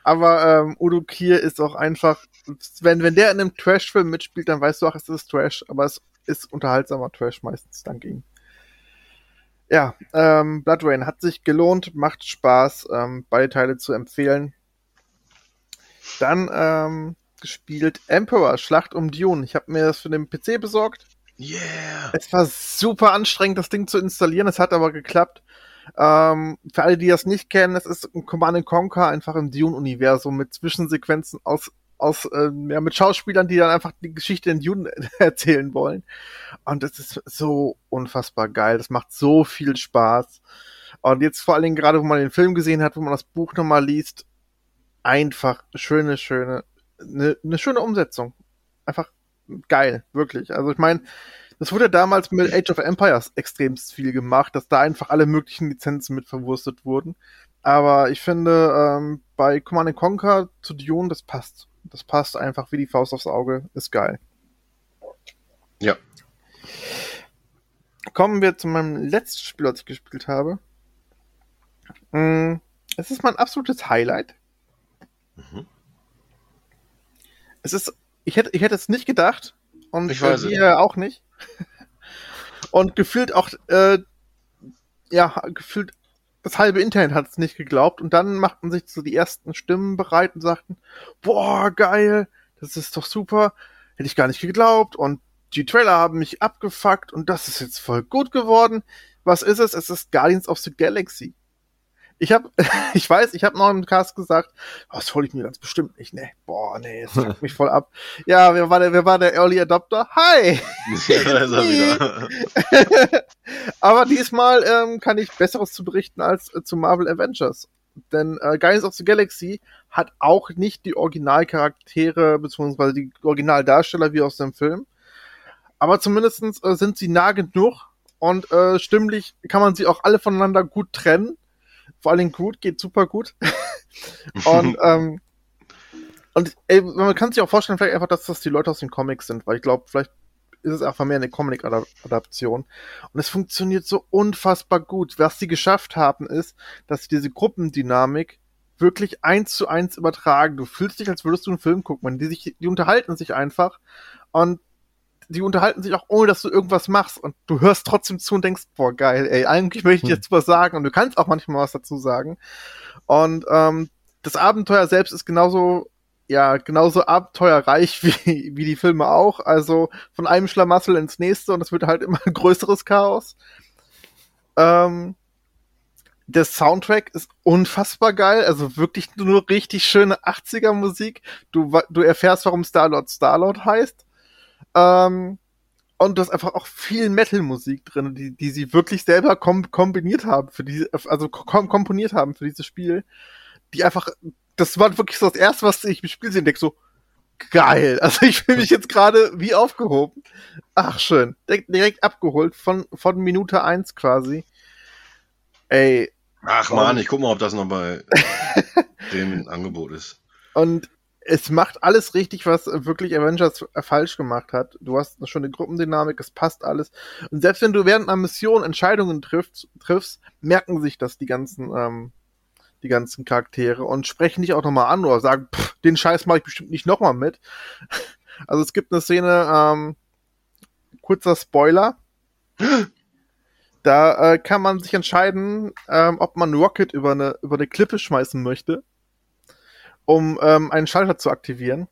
Aber ähm, Udo Kier ist auch einfach, wenn, wenn der in einem Trash-Film mitspielt, dann weißt du auch, es ist Trash, aber es ist unterhaltsamer Trash meistens dank ihm. Ja, ähm, Blood Rain hat sich gelohnt, macht Spaß, ähm, beide Teile zu empfehlen. Dann ähm, gespielt Emperor, Schlacht um Dune. Ich habe mir das für den PC besorgt. Yeah. Es war super anstrengend, das Ding zu installieren. Es hat aber geklappt. Ähm, für alle, die das nicht kennen, es ist ein Command Conquer einfach im Dune-Universum mit Zwischensequenzen aus, aus ähm, ja, mit Schauspielern, die dann einfach die Geschichte in Dune erzählen wollen. Und es ist so unfassbar geil. Das macht so viel Spaß. Und jetzt vor allen Dingen gerade, wo man den Film gesehen hat, wo man das Buch nochmal liest, einfach schöne, schöne, eine ne schöne Umsetzung. Einfach geil, wirklich. Also ich meine, das wurde damals mit Age of Empires extremst viel gemacht, dass da einfach alle möglichen Lizenzen mit verwurstet wurden. Aber ich finde, ähm, bei Command Conquer zu Dune, das passt. Das passt einfach wie die Faust aufs Auge. Ist geil. Ja. Kommen wir zu meinem letzten Spiel, das ich gespielt habe. Mm, Es ist mein absolutes Highlight. Mhm. Es ist, ich hätte, ich hätte es nicht gedacht. Und Ich weiß äh, ihr auch nicht. Und gefühlt auch, äh, ja, gefühlt das halbe Internet hat es nicht geglaubt. Und dann machten sich so die ersten Stimmen bereit und sagten, boah, geil, das ist doch super. Hätte ich gar nicht geglaubt. Und die Trailer haben mich abgefuckt und das ist jetzt voll gut geworden. Was ist es? Es ist Guardians of the Galaxy. Ich habe, ich weiß, ich habe noch im Cast gesagt, oh, das hole ich mir ganz bestimmt nicht. Nee, boah, nee, das fuckt mich voll ab. Ja, wer war der, wer war der Early Adopter? Hi! Ja, da ist er wieder. Aber diesmal ähm, kann ich Besseres zu berichten als äh, zu Marvel Avengers. Denn äh, Guardians of the Galaxy hat auch nicht die Originalcharaktere beziehungsweise die Originaldarsteller wie aus dem Film. Aber zumindestens äh, sind sie nah genug und äh, stimmlich kann man sie auch alle voneinander gut trennen. Vor allen Dingen gut, geht super gut. und ähm, und ey, man kann sich auch vorstellen, vielleicht einfach, dass das die Leute aus den Comics sind, weil ich glaube, vielleicht ist es einfach mehr eine Comic-Adaption. Und es funktioniert so unfassbar gut. Was sie geschafft haben, ist, dass sie diese Gruppendynamik wirklich eins zu eins übertragen. Du fühlst dich, als würdest du einen Film gucken. Die, sich, die unterhalten sich einfach und die unterhalten sich auch, ohne dass du irgendwas machst. Und du hörst trotzdem zu und denkst, boah, geil, ey, eigentlich möchte ich jetzt was sagen. Und du kannst auch manchmal was dazu sagen. Und ähm, das Abenteuer selbst ist genauso ja, genauso abenteuerreich wie, wie die Filme auch. Also von einem Schlamassel ins nächste und es wird halt immer ein größeres Chaos. Ähm, der Soundtrack ist unfassbar geil, also wirklich nur richtig schöne 80er Musik. Du, du erfährst, warum Starlord Starlord heißt. Ähm, und du hast einfach auch viel Metal-Musik drin, die, die sie wirklich selber kom kombiniert haben für diese, also kom komponiert haben für dieses Spiel, die einfach das war wirklich so das erste, was ich im Spiel sehe und denk so, geil. Also ich fühle mich jetzt gerade wie aufgehoben. Ach, schön. Direkt, direkt abgeholt von, von Minute eins quasi. Ey, Ach man, ich guck mal, ob das noch bei dem Angebot ist. und es macht alles richtig, was wirklich Avengers falsch gemacht hat. Du hast eine schöne Gruppendynamik, es passt alles. Und selbst wenn du während einer Mission Entscheidungen triffst, triffst merken sich das die ganzen, ähm, die ganzen Charaktere, und sprechen dich auch nochmal an oder sagen, pff, den Scheiß mache ich bestimmt nicht nochmal mit. Also es gibt eine Szene, ähm, kurzer Spoiler. Da äh, kann man sich entscheiden, ähm, ob man Rocket über eine, über eine Klippe schmeißen möchte, um ähm, einen Schalter zu aktivieren.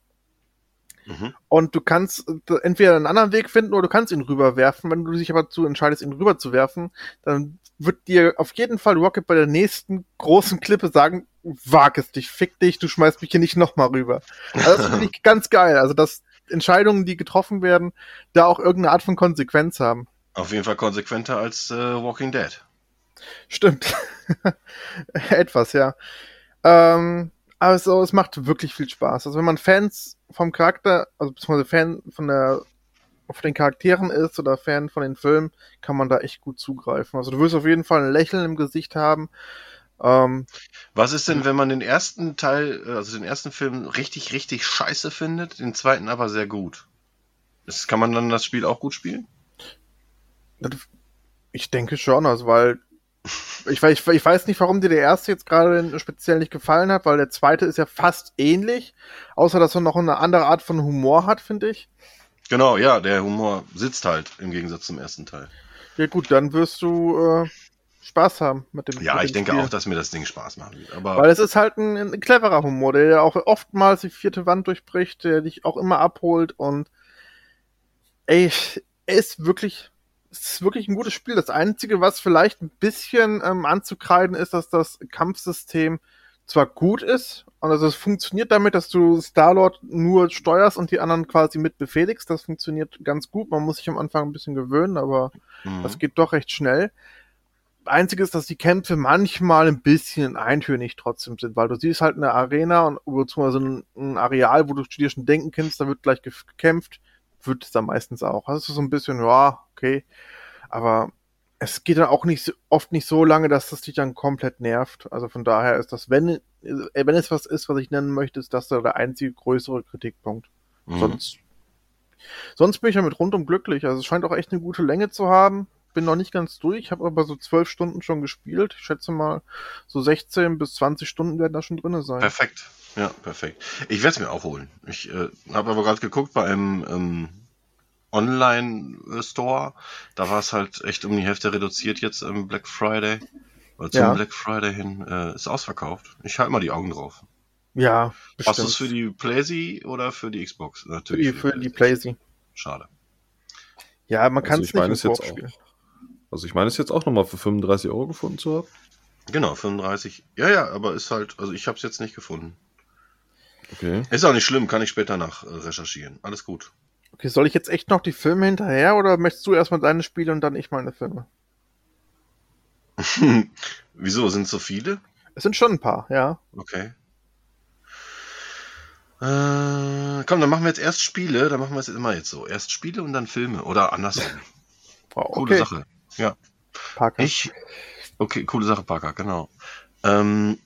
Mhm. Und du kannst äh, entweder einen anderen Weg finden oder du kannst ihn rüberwerfen. Wenn du dich aber dazu entscheidest, ihn rüberzuwerfen, dann wird dir auf jeden Fall Rocket bei der nächsten großen Klippe sagen, wag es dich, fick dich, du schmeißt mich hier nicht nochmal rüber. Also das finde ich ganz geil. Also, dass Entscheidungen, die getroffen werden, da auch irgendeine Art von Konsequenz haben. Auf jeden Fall konsequenter als äh, Walking Dead. Stimmt. Etwas, ja. Ähm, aber so, es macht wirklich viel Spaß. Also wenn man Fans vom Charakter, also beziehungsweise Fan von der von den Charakteren ist oder Fan von den Filmen, kann man da echt gut zugreifen. Also du wirst auf jeden Fall ein Lächeln im Gesicht haben. Ähm, Was ist denn, wenn man den ersten Teil, also den ersten Film richtig, richtig scheiße findet, den zweiten aber sehr gut? Das, kann man dann das Spiel auch gut spielen? ich denke schon, also weil ich, ich, ich weiß nicht, warum dir der erste jetzt gerade speziell nicht gefallen hat, weil der zweite ist ja fast ähnlich, außer dass er noch eine andere Art von Humor hat, finde ich. Genau, ja, der Humor sitzt halt im Gegensatz zum ersten Teil. Ja gut, dann wirst du äh, Spaß haben mit dem Ja, mit ich dem denke Spiel. auch, dass mir das Ding Spaß machen wird. Aber Weil es ist halt ein, ein cleverer Humor, der ja auch oftmals die vierte Wand durchbricht, der dich auch immer abholt und ey, er ist wirklich, es ist wirklich ein gutes Spiel. Das Einzige, was vielleicht ein bisschen ähm, anzukreiden ist, dass das Kampfsystem zwar gut ist, und also es funktioniert damit, dass du Star-Lord nur steuerst und die anderen quasi mit befehligst. Das funktioniert ganz gut. Man muss sich am Anfang ein bisschen gewöhnen, aber Mhm. das geht doch recht schnell. Einzige ist, dass die Kämpfe manchmal ein bisschen eintönig trotzdem sind, weil du siehst halt eine Arena und beziehungsweise ein, ein Areal, wo du dir schon denken kannst, da wird gleich gekämpft, wird es dann meistens auch. Ist so ein bisschen, ja, okay. Aber es geht dann auch nicht so, oft nicht so lange, dass das dich dann komplett nervt. Also von daher ist das, wenn, äh, wenn es was ist, was ich nennen möchte, ist das da der einzige größere Kritikpunkt. Mhm. Sonst, sonst bin ich damit rundum glücklich. Also es scheint auch echt eine gute Länge zu haben. Bin noch nicht ganz durch, habe aber so zwölf Stunden schon gespielt. Ich schätze mal, so 16 bis 20 Stunden werden da schon drinne sein. Perfekt. Ja, perfekt. Ich werde es mir auch holen. Ich äh, habe aber gerade geguckt bei einem ähm, Online-Store. Da war es halt echt um die Hälfte reduziert jetzt im Black Friday. Oder zum Ja. Black Friday hin. Äh, ist ausverkauft. Ich halte mal die Augen drauf. Ja, Hast du es bestimmt. für die PlayStation oder für die Xbox? für Natürlich. die, für die PlayStation. Playsee. Schade. Ja, man Also kann es ich nicht im Koop auch. Also ich meine es jetzt auch nochmal für 35 Euro gefunden zu haben. Genau, 35. Ja, ja, aber ist halt, also ich habe es jetzt nicht gefunden. Okay. Ist auch nicht schlimm, kann ich später nach äh, recherchieren. Alles gut. Okay, soll ich jetzt echt noch die Filme hinterher oder möchtest du erstmal deine Spiele und dann ich meine Filme? Wieso? Sind so viele? Es sind schon ein paar, ja. Okay. Äh, komm, dann machen wir jetzt erst Spiele, dann machen wir es immer jetzt so. Erst Spiele und dann Filme. Oder andersrum. Wow, Coole okay, Sache. Ja. Parker. Ich. Okay, coole Sache, Parker, genau. Ähm,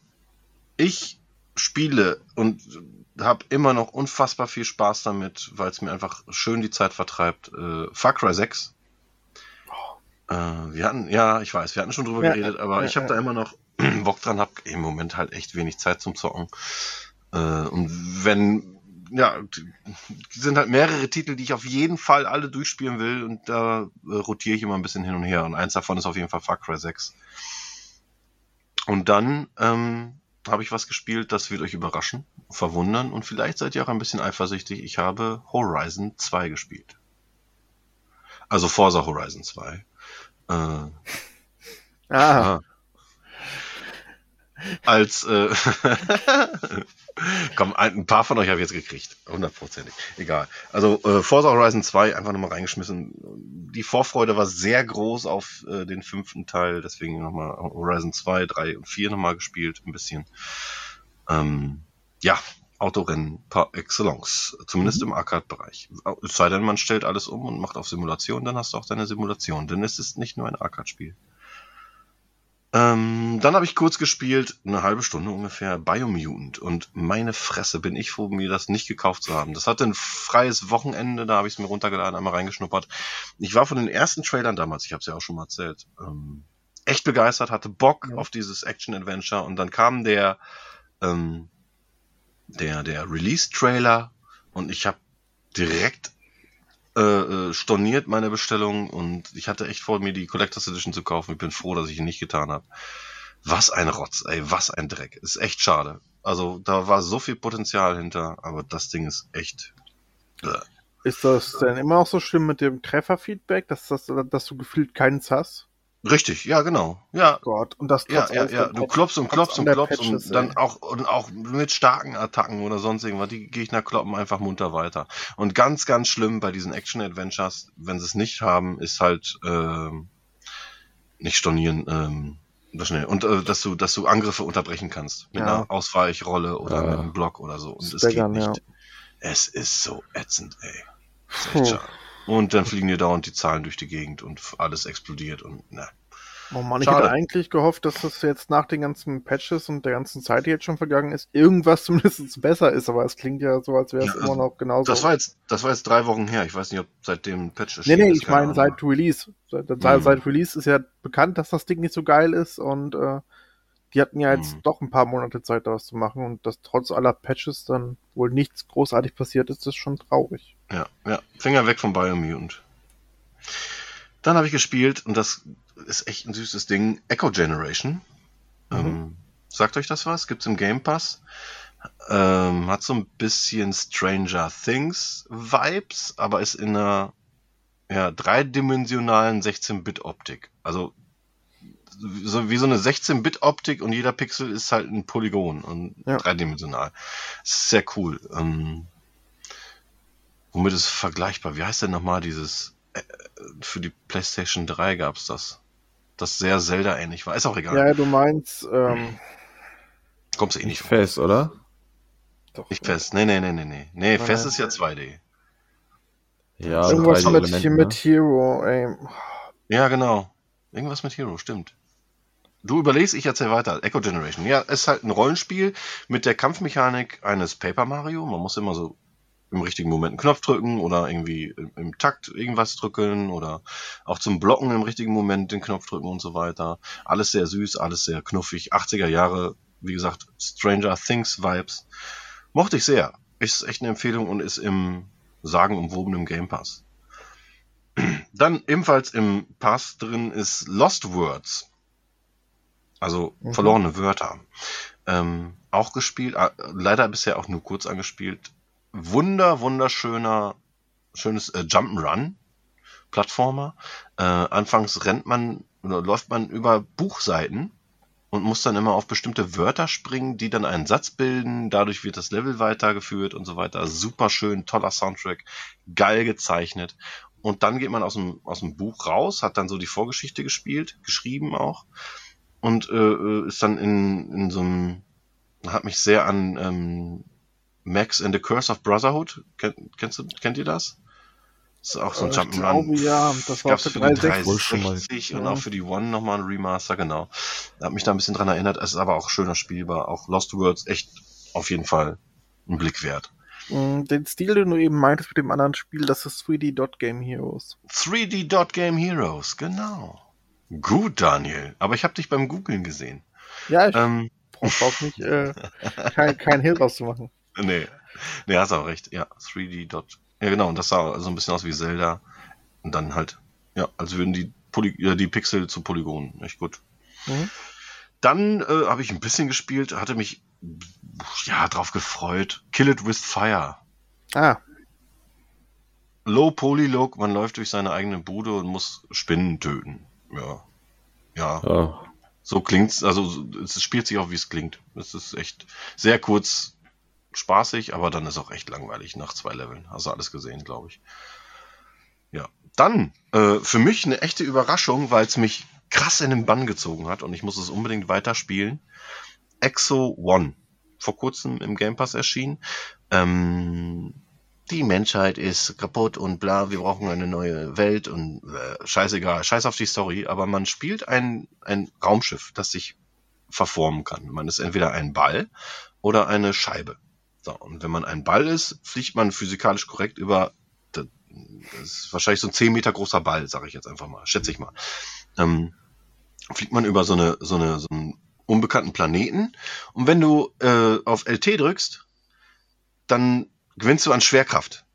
ich spiele und habe immer noch unfassbar viel Spaß damit, weil es mir einfach schön die Zeit vertreibt. Äh, Far Cry 6. Äh, wir hatten, ja, ich weiß, wir hatten schon drüber Ja, geredet, aber ja, ich habe ja. da immer noch Bock dran, habe im Moment halt echt wenig Zeit zum Zocken. Äh, und wenn, ja, sind halt mehrere Titel, die ich auf jeden Fall alle durchspielen will und da äh, rotiere ich immer ein bisschen hin und her. Und eins davon ist auf jeden Fall Far Cry 6. Und dann ähm, habe ich was gespielt, das wird euch überraschen, verwundern und vielleicht seid ihr auch ein bisschen eifersüchtig. Ich habe Horizon 2 gespielt. Also Forza Horizon 2. Äh, ah, Ah. Als äh, komm, ein, paar von euch habe ich jetzt gekriegt, hundertprozentig. Egal. Also äh, Forza Horizon 2 einfach nochmal reingeschmissen. Die Vorfreude war sehr groß auf äh, den fünften Teil, deswegen nochmal Horizon 2, 3 und 4 nochmal gespielt, ein bisschen. Ähm, ja, Autorennen par excellence, zumindest im Arcade-Bereich. Es sei denn, man stellt alles um und macht auf Simulation, dann hast du auch deine Simulation, denn es ist nicht nur ein Arcade-Spiel. Ähm, dann habe ich kurz gespielt, eine halbe Stunde ungefähr, Biomutant. Und meine Fresse bin ich froh, mir das nicht gekauft zu haben. Das hatte ein freies Wochenende, da habe ich es mir runtergeladen, einmal reingeschnuppert. Ich war von den ersten Trailern damals, ich habe es ja auch schon mal erzählt, ähm, echt begeistert, hatte Bock Ja. auf dieses Action-Adventure und dann kam der, ähm, der, der Release-Trailer und ich habe direkt storniert meine Bestellung und ich hatte echt vor, mir die Collectors Edition zu kaufen. Ich bin froh, dass ich ihn nicht getan habe. Was ein Rotz, ey, was ein Dreck. Ist echt schade. Also da war so viel Potenzial hinter, aber das Ding ist echt. Äh. Ist das denn immer noch so schlimm mit dem Trefferfeedback, dass, das, dass du gefühlt keins hast? Richtig, ja, genau. Ja, Gott, und das ja, ja, ja. Du klopfst und klopfst und klopfst Patches, und dann ey. auch und auch mit starken Attacken oder sonst irgendwas, die Gegner kloppen einfach munter weiter. Und ganz, ganz schlimm bei diesen Action-Adventures, wenn sie es nicht haben, ist halt ähm, nicht stornieren, ähm, das schnell. Und äh, dass du, dass du Angriffe unterbrechen kannst mit Ja. einer Ausweichrolle oder Ja. mit einem Block oder so. Und es geht nicht. Es ist so ätzend, ey. Ist Puh. echt schade. Und dann fliegen dir dauernd die Zahlen durch die Gegend und alles explodiert und na. Oh Mann, ich Schade. hatte eigentlich gehofft, dass das jetzt nach den ganzen Patches und der ganzen Zeit, die jetzt schon vergangen ist, irgendwas zumindest besser ist, aber es klingt ja so, als wäre es Ja, immer also, noch genauso. Das war jetzt, das war jetzt drei Wochen her. Ich weiß nicht, ob seitdem ein Patch nee, nee, ist, ich meine seit Release. Seit, seit, Mhm. seit Release ist ja bekannt, dass das Ding nicht so geil ist und äh, die hatten ja jetzt Mhm. doch ein paar Monate Zeit, daraus zu machen und dass trotz aller Patches dann wohl nichts großartig passiert ist, ist schon traurig. Ja, ja. Finger weg vom Biomutant. Dann habe ich gespielt und das ist echt ein süßes Ding. Echo Generation. Mhm. Ähm, sagt euch das was? Gibt's im Game Pass. Ähm, hat so ein bisschen Stranger Things Vibes, aber ist in einer ja, dreidimensionalen 16-Bit-Optik. Also so wie so eine 16-Bit-Optik und jeder Pixel ist halt ein Polygon und Ja. dreidimensional. Das ist sehr cool. Ähm, womit ist es vergleichbar? Wie heißt denn nochmal dieses äh, für die PlayStation 3 gab's das? Das sehr Zelda-ähnlich war. Ist auch egal. Ja, du meinst, ähm, Kommst du eh Nicht fest, oder? doch, Nicht fest. Nee, nee, nee, nee, nee. Nee, fest ist ja 2D. Ja, Irgendwas mit, Elementen, hier ne? mit Hero, ey. Ja, genau. Irgendwas mit Hero, stimmt. Du überlegst, ich erzähl weiter. Echo Generation. Ja, es ist halt ein Rollenspiel mit der Kampfmechanik eines Paper Mario. Man muss immer so im richtigen Moment einen Knopf drücken oder irgendwie im, im Takt irgendwas drücken oder auch zum Blocken im richtigen Moment den Knopf drücken und so weiter. Alles sehr süß, alles sehr knuffig. 80er Jahre, wie gesagt, Stranger Things Vibes. Mochte ich sehr. Ist echt eine Empfehlung und ist im sagenumwobenen Game Pass. Dann ebenfalls im Pass drin ist Lost Words. Also Mhm. verlorene Wörter. Ähm, auch gespielt, äh, leider bisher auch nur kurz angespielt. Wunder, wunderschöner, schönes äh, Jump'n'Run. Plattformer. Äh, anfangs rennt man oder läuft man über Buchseiten und muss dann immer auf bestimmte Wörter springen, die dann einen Satz bilden. Dadurch wird das Level weitergeführt und so weiter. Super schön, toller Soundtrack, geil gezeichnet. Und dann geht man aus dem, aus dem Buch raus, hat dann so die Vorgeschichte gespielt, geschrieben auch. Und äh, äh, ist dann in, in so einem, hat mich sehr an ähm, Max and the Curse of Brotherhood. Kennt, kennst du, kennt ihr das? Das ist auch so ein Äh, ich Jump'n'Run. glaube, ja, das war Gab's für für die 360 wohl schon mal. 360 und Ja. auch für die One nochmal ein Remaster, genau. Hat mich da ein bisschen dran erinnert. Es ist aber auch schöner spielbar. Auch Lost Worlds echt auf jeden Fall ein Blick wert. Mm, Den Stil, den du eben meintest mit dem anderen Spiel, das ist 3D Dot Game Heroes. 3D Dot Game Heroes, genau. Gut, Daniel. Aber ich habe dich beim Googlen gesehen. Ja, ich Ähm, brauch auch nicht äh, kein, kein Hehl rauszumachen. nee. Nee, hast auch recht. Ja, 3D Dot. Ja, genau. Und das sah so ein bisschen aus wie Zelda. Und dann halt, ja, als würden die, Poly ja, die Pixel zu Polygonen. Echt gut. Mhm. Dann äh, habe ich ein bisschen gespielt, hatte mich ja drauf gefreut. Kill It With Fire. Ah, Low Poly Look, man läuft durch seine eigene Bude und muss Spinnen töten. Ja. Ja, Ja. so klingt's, also es spielt sich auch wie es klingt. Es ist echt sehr kurz spaßig, aber dann ist auch echt langweilig nach zwei Leveln. Hast du alles gesehen, glaube ich. Ja. Dann, äh, für mich eine echte Überraschung, weil es mich krass in den Bann gezogen hat und ich muss es unbedingt weiterspielen. Exo One. Vor kurzem im Game Pass erschienen. Ähm, die Menschheit ist kaputt und bla, wir brauchen eine neue Welt und äh, scheißegal, scheiß auf die Story, aber man spielt ein, ein Raumschiff, das sich verformen kann. Man ist entweder ein Ball oder eine Scheibe. So, und wenn man ein Ball ist, fliegt man physikalisch korrekt über, das ist wahrscheinlich so ein 10 Meter großer Ball, sage ich jetzt einfach mal, schätze ich mal. Ähm, fliegt man über so eine, so eine, so einen unbekannten Planeten. Und wenn du äh, auf LT drückst, dann gewinnst du an Schwerkraft.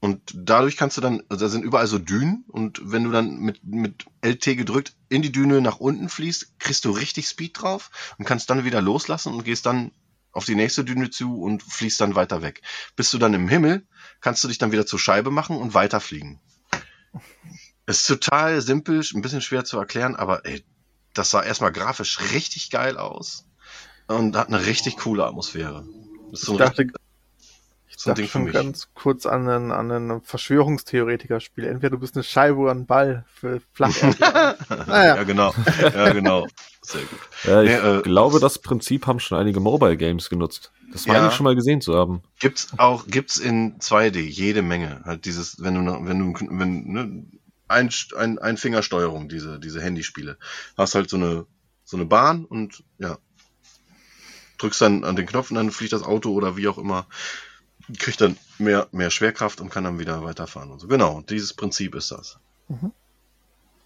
Und dadurch kannst du dann, also da sind überall so Dünen und wenn du dann mit, mit LT gedrückt in die Düne nach unten fließt, kriegst du richtig Speed drauf und kannst dann wieder loslassen und gehst dann auf die nächste Düne zu und fließt dann weiter weg. Bist du dann im Himmel, kannst du dich dann wieder zur Scheibe machen und weiterfliegen. Ist total simpel, ein bisschen schwer zu erklären, aber ey, das sah erstmal grafisch richtig geil aus und hat eine richtig coole Atmosphäre. Das ist so ich dachte, ich so dachte schon ganz kurz an ein, an ein Verschwörungstheoretiker-Spiel. Entweder du bist eine Scheibe oder ein Ball für flach. naja. Ja, genau. Ja, genau. Sehr gut. Ja, ich nee, äh, glaube, das Prinzip haben schon einige Mobile Games genutzt. Das meine ja, ich schon mal gesehen zu haben. Gibt's auch, gibt's in 2D jede Menge. Halt dieses, wenn du, wenn du, wenn, ne, ein, ein, ein Fingersteuerung, diese, diese Handyspiele. Hast halt so eine, so eine Bahn und ja, drückst dann an den Knopf und dann fliegt das Auto oder wie auch immer, kriegt dann mehr, mehr Schwerkraft und kann dann wieder weiterfahren und so. Genau, dieses Prinzip ist das. Mhm.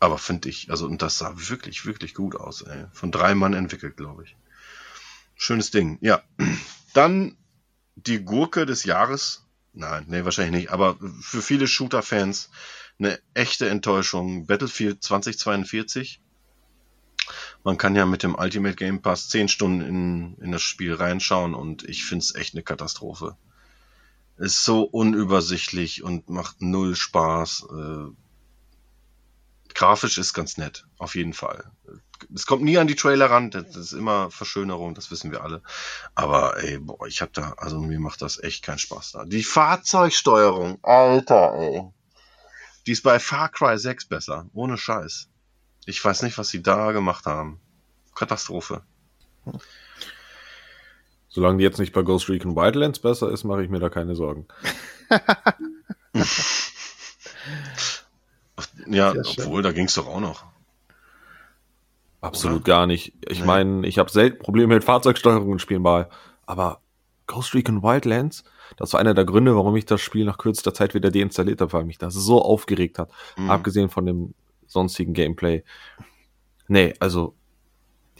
Aber finde ich, also, und das sah wirklich, wirklich gut aus, ey. Von drei Mann entwickelt, glaube ich. Schönes Ding. Ja. Dann die Gurke des Jahres. Nein, nee, wahrscheinlich nicht. Aber für viele Shooter-Fans eine echte Enttäuschung. Battlefield 2042. Man kann ja mit dem Ultimate Game Pass 10 Stunden in, in das Spiel reinschauen und ich finde es echt eine Katastrophe. Ist so unübersichtlich und macht null Spaß. Äh, grafisch ist ganz nett, auf jeden Fall. Es kommt nie an die Trailer ran, das ist immer Verschönerung, das wissen wir alle. Aber ey, boah, ich hab da, also mir macht das echt keinen Spaß da. Die Fahrzeugsteuerung, Alter, ey. Die ist bei Far Cry 6 besser, ohne Scheiß. Ich weiß nicht, was sie da gemacht haben. Katastrophe. Solange die jetzt nicht bei Ghost Recon Wildlands besser ist, mache ich mir da keine Sorgen. ja, obwohl, da ging es doch auch noch. Absolut Oder? gar nicht. Ich nee. meine, ich habe selten Probleme mit Fahrzeugsteuerung in Spielen mal, aber Ghost Recon Wildlands, das war einer der Gründe, warum ich das Spiel nach kürzester Zeit wieder deinstalliert habe, weil mich das so aufgeregt hat. Mhm. Abgesehen von dem sonstigen Gameplay. Nee, also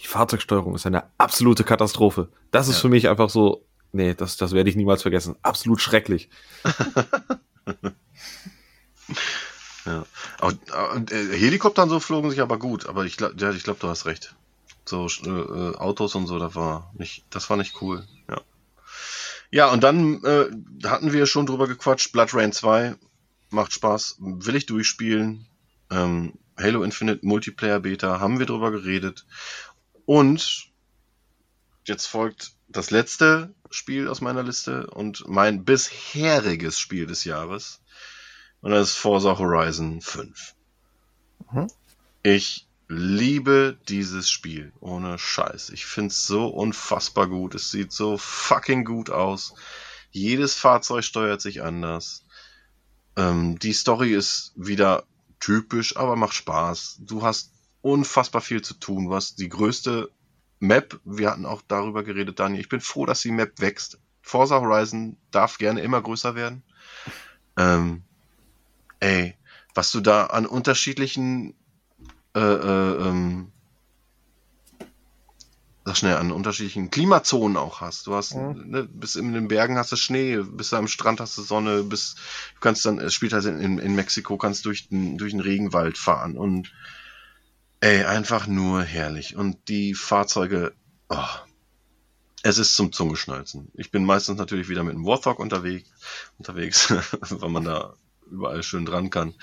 die Fahrzeugsteuerung ist eine absolute Katastrophe. Das ist ja. für mich einfach so, nee, das, das werde ich niemals vergessen. Absolut schrecklich. Ja. Auch, äh, Helikoptern so flogen sich aber gut, aber ich glaube, ja, ich glaube, du hast recht. So äh, Autos und so, das war nicht, das war nicht cool. Ja. Ja, und dann äh, hatten wir schon drüber gequatscht. Blood Rain 2 macht Spaß, will ich durchspielen. Ähm, Halo Infinite Multiplayer Beta haben wir drüber geredet. Und jetzt folgt das letzte Spiel aus meiner Liste und mein bisheriges Spiel des Jahres. Und das ist Forza Horizon 5. Mhm. Ich liebe dieses Spiel. Ohne Scheiß. Ich find's so unfassbar gut. Es sieht so fucking gut aus. Jedes Fahrzeug steuert sich anders. Ähm, die Story ist wieder typisch, aber macht Spaß. Du hast unfassbar viel zu tun. Hast die größte Map. Wir hatten auch darüber geredet, Daniel. Ich bin froh, dass die Map wächst. Forza Horizon darf gerne immer größer werden. Ähm, ey, was du da an unterschiedlichen, äh, äh, ähm, sag schnell, an unterschiedlichen Klimazonen auch hast. Du hast, mhm. ne, bis in den Bergen hast du Schnee, bis am Strand hast du Sonne, bis, du kannst dann, es spielt halt in, in Mexiko, kannst durch den, durch den Regenwald fahren und, ey, einfach nur herrlich. Und die Fahrzeuge, oh, es ist zum Zungeschnalzen. Ich bin meistens natürlich wieder mit einem Warthog unterwegs, unterwegs, weil man da überall schön dran kann.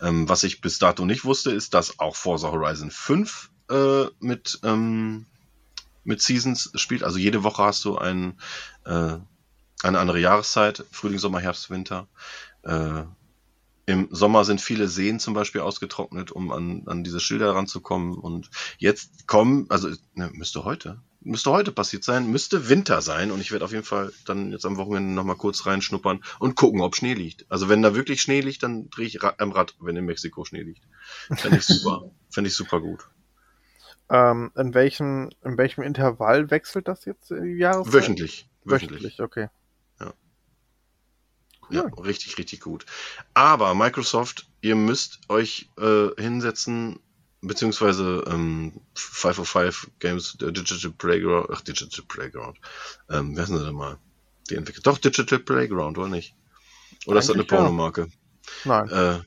Ähm, was ich bis dato nicht wusste, ist, dass auch Forza Horizon 5 äh, mit, ähm, mit Seasons spielt. Also jede Woche hast du ein, äh, eine andere Jahreszeit, Frühling, Sommer, Herbst, Winter. Äh, Im Sommer sind viele Seen zum Beispiel ausgetrocknet, um an, an diese Schilder ranzukommen. Und jetzt kommen, also ne, müsste heute, müsste heute passiert sein, müsste Winter sein und ich werde auf jeden Fall dann jetzt am Wochenende nochmal kurz reinschnuppern und gucken, ob Schnee liegt. Also wenn da wirklich Schnee liegt, dann drehe ich am Rad, wenn in Mexiko Schnee liegt. Fände ich super, fände ich super gut. Ähm, in welchem, in welchem Intervall wechselt das jetzt die Jahreszeit? Wöchentlich. Wöchentlich, Wöchentlich okay. Ja. Richtig, richtig gut. Aber Microsoft, ihr müsst euch äh, hinsetzen beziehungsweise ähm, 505 Games, der Digital Playground, ach, Digital Playground. Ähm, wer ist denn da mal? Die entwickelt. Doch, Digital Playground, oder nicht? Oder ist das eine Eigentlich ja. Pornomarke? Nein. Äh,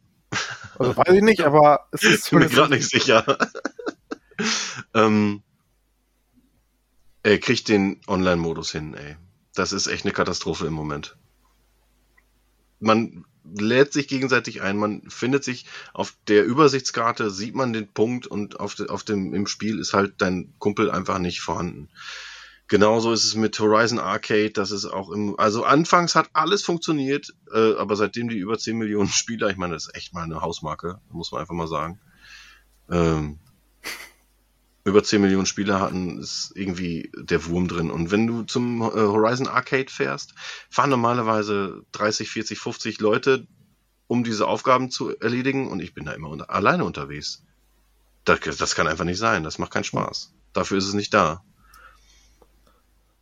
Also weiß ich nicht, aber es ist ich bin mir gerade nicht sicher. ähm, er kriegt den Online-Modus hin, ey. Das ist echt eine Katastrophe im Moment. Man lädt sich gegenseitig ein, man findet sich auf der Übersichtskarte, sieht man den Punkt und auf, de, auf dem, im Spiel ist halt dein Kumpel einfach nicht vorhanden. Genauso ist es mit Horizon Arcade, das ist auch im, also anfangs hat alles funktioniert, äh, aber seitdem die über 10 Millionen Spieler, ich meine, das ist echt mal eine Hausmarke, muss man einfach mal sagen. Ähm, über 10 Millionen Spieler hatten, ist irgendwie der Wurm drin. Und wenn du zum äh, Horizon Arcade fährst, fahren normalerweise 30, 40, 50 Leute, um diese Aufgaben zu erledigen und ich bin da immer unter, alleine unterwegs. Das, das kann einfach nicht sein, das macht keinen Spaß. Dafür ist es nicht da.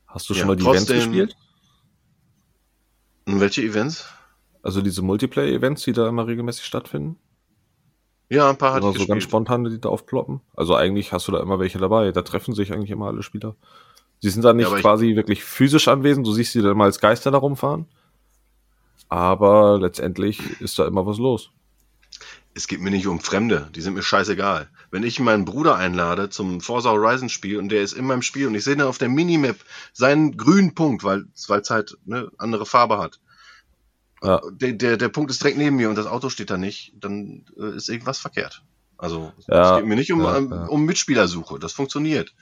Hast du Ja, schon mal die trotzdem- Events gespielt? Welche Events? Also diese Multiplayer-Events, die da immer regelmäßig stattfinden? Ja, ein paar hatte Oder ich so ganz gespielt. spontan, die da aufploppen? Also eigentlich hast du da immer welche dabei. Da treffen sich eigentlich immer alle Spieler. Sie sind da nicht Ja, quasi wirklich physisch anwesend. Du siehst sie dann mal als Geister da rumfahren. Aber letztendlich ist da immer was los. es geht mir nicht um Fremde, die sind mir scheißegal. Wenn ich meinen Bruder einlade zum Forza Horizon Spiel und der ist in meinem Spiel und ich sehe dann auf der Minimap seinen grünen Punkt, weil es halt eine andere Farbe hat. Ja. Der, der, der Punkt ist direkt neben mir und das Auto steht da nicht, dann äh, ist irgendwas verkehrt. Also Ja, es geht mir nicht um, ja, ähm, ja. um Mitspielersuche, das funktioniert.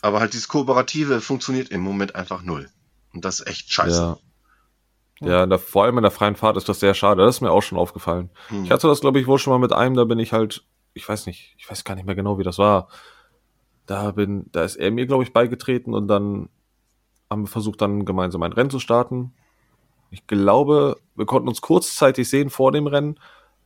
Aber halt dieses Kooperative funktioniert im Moment einfach null. Und das ist echt scheiße. Ja. Der, vor allem in der freien Fahrt ist das sehr schade. Das ist mir auch schon aufgefallen. Hm. Ich hatte das, glaube ich, wohl schon mal mit einem, da bin ich halt, ich weiß nicht, ich weiß gar nicht mehr genau, wie das war. Da bin, da ist er mir, glaube ich, beigetreten und dann haben wir versucht, dann gemeinsam ein Rennen zu starten. Ich glaube, wir konnten uns kurzzeitig sehen vor dem Rennen,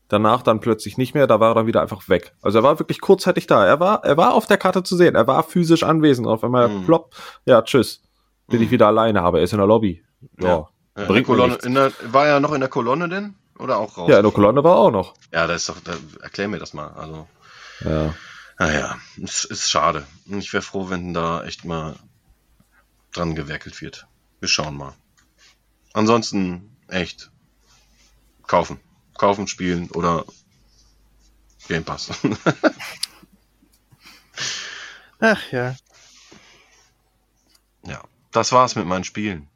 danach dann plötzlich nicht mehr, da war er dann wieder einfach weg. Also er war wirklich kurzzeitig da. Er war, er war auf der Karte zu sehen, er war physisch anwesend. Auf einmal Mhm. plopp, ja, tschüss. Bin Mhm. ich wieder alleine, aber er ist in der Lobby. Ja. Ja. Bringt Kolonne, der, war er noch in der Kolonne denn? Oder auch raus? Ja, in der Kolonne war er auch noch. Ja, das ist doch, da, erklär mir das mal. Also, Ja. naja, es ist schade. Und Ich wäre froh, wenn da echt mal dran gewerkelt wird. Wir schauen mal. Ansonsten, echt, kaufen. Kaufen, spielen oder Game Pass. Ach ja. ja, das war's mit meinen Spielen.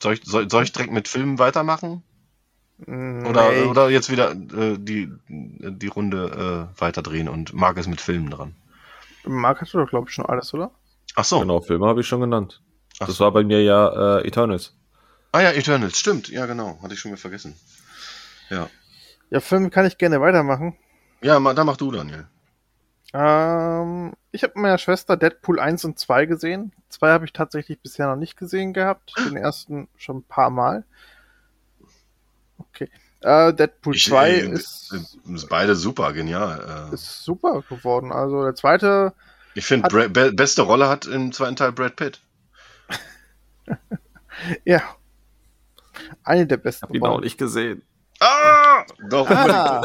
Soll ich, soll, soll ich direkt mit Filmen weitermachen? Mm, Oder, nee, oder jetzt wieder äh, die, die Runde äh, weiterdrehen und mag es mit Filmen dran? Marc hast du doch, glaube ich, schon alles, oder? Ach so. Genau, Filme habe ich schon genannt. Ach das so. war bei mir ja äh, Eternals. Ah ja, Eternals, stimmt. Ja, genau. Hatte ich schon wieder vergessen. Ja. Ja, Film kann ich gerne weitermachen. Ja, ma, da mach du, Daniel. Ähm, ich habe mit meiner Schwester Deadpool 1 und 2 gesehen. Zwei habe ich tatsächlich bisher noch nicht gesehen gehabt. Den ersten schon ein paar Mal. Okay. Äh, Deadpool Ich, 2 äh, ist, Sind beide super, genial. Äh, ist super geworden. Also der zweite, ich finde, be beste Rolle hat im zweiten Teil Brad Pitt. ja. Eine der besten. Hab ihn auch nicht gesehen. Ah! Doch, Ah.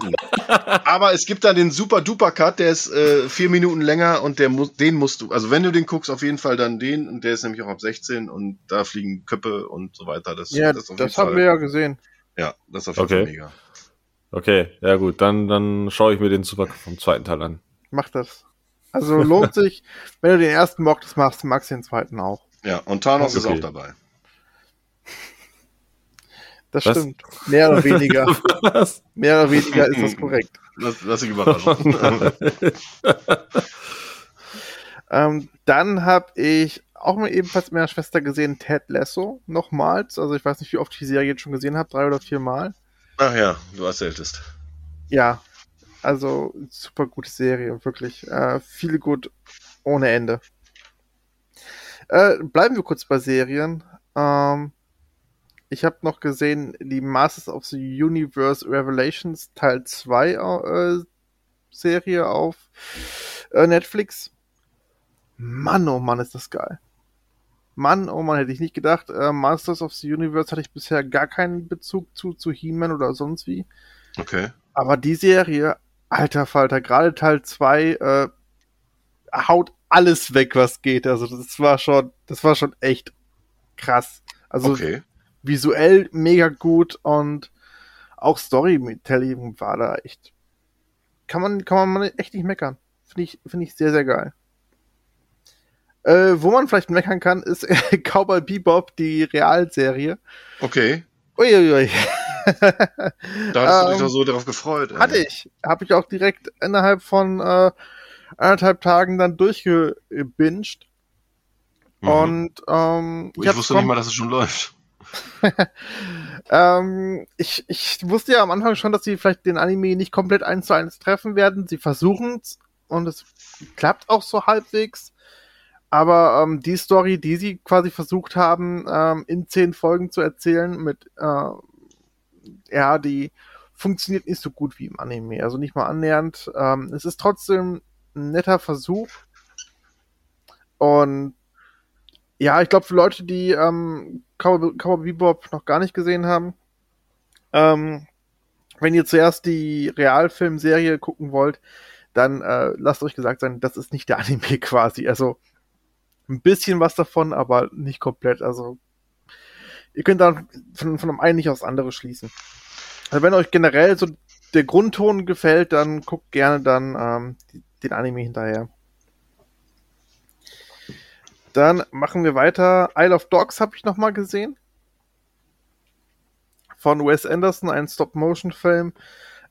Aber es gibt da den super duper Cut, der ist äh, vier Minuten länger und der muss, den musst du, also wenn du den guckst, auf jeden Fall dann den und der ist nämlich auch ab 16 und da fliegen Köpfe und so weiter. Das, Ja, das, das, haben Fall- wir ja gesehen. Ja, das ist auf jeden Okay. Fall mega. Okay, ja gut, dann, dann schaue ich mir den Super vom zweiten Teil an. Mach das. Also lohnt sich, wenn du den ersten mochtest, machst, magst du den zweiten auch. Ja, und Thanos Okay. ist auch dabei. Das Was? stimmt. Mehr oder weniger. Was? Mehr oder weniger ist das korrekt. Lass, lass dich überraschen. Ähm, dann habe ich auch mal ebenfalls mit meiner Schwester gesehen Ted Lasso nochmals. Also ich weiß nicht, wie oft ich die Serie jetzt schon gesehen habe, drei oder vier Mal. Ach ja, du erzähltest. Ja, also super gute Serie, wirklich. Äh, viele gut ohne Ende. Äh, bleiben wir kurz bei Serien. Ähm, ich habe noch gesehen die Masters of the Universe Revelations Teil 2 äh, Serie auf äh, Netflix. Mann, oh Mann, ist das geil. Mann, oh Mann, hätte ich nicht gedacht. Äh, Masters of the Universe hatte ich bisher gar keinen Bezug zu, zu He-Man oder sonst wie. Okay. Aber die Serie alter Falter, gerade Teil 2 äh, haut alles weg, was geht. Also das war schon, das war schon echt krass. Also Okay. Visuell mega gut und auch Storytelling war da echt. Kann man, kann man echt nicht meckern. Finde ich, finde ich sehr, sehr geil. Äh, wo man vielleicht meckern kann, ist Cowboy Bebop, die Realserie. Okay. Uiuiui. Da hast du dich Ähm, doch so darauf gefreut. ey. Hatte ich. Habe ich auch direkt innerhalb von äh, anderthalb Tagen dann durchgebinged. Mhm. Und ähm, ich hab's wusste nicht mal, dass es schon läuft. Ähm, ich, ich wusste ja am Anfang schon, dass sie vielleicht den Anime nicht komplett eins zu eins treffen werden. Sie versuchen es und es klappt auch so halbwegs. Aber ähm, die Story, die sie quasi versucht haben, ähm, in zehn Folgen zu erzählen, mit äh, ja, die funktioniert nicht so gut wie im Anime. Also nicht mal annähernd. Ähm, es ist trotzdem ein netter Versuch. Und ja, ich glaube, für Leute, die ähm, Cowboy Bebop noch gar nicht gesehen haben, ähm, wenn ihr zuerst die Realfilmserie gucken wollt, dann äh, lasst euch gesagt sein, das ist nicht der Anime quasi. Also ein bisschen was davon, aber nicht komplett. Also ihr könnt dann von, von dem einen nicht aufs andere schließen. Also wenn euch generell so der Grundton gefällt, dann guckt gerne dann ähm, den Anime hinterher. Dann machen wir weiter. Isle of Dogs habe ich noch mal gesehen. Von Wes Anderson, ein Stop-Motion-Film,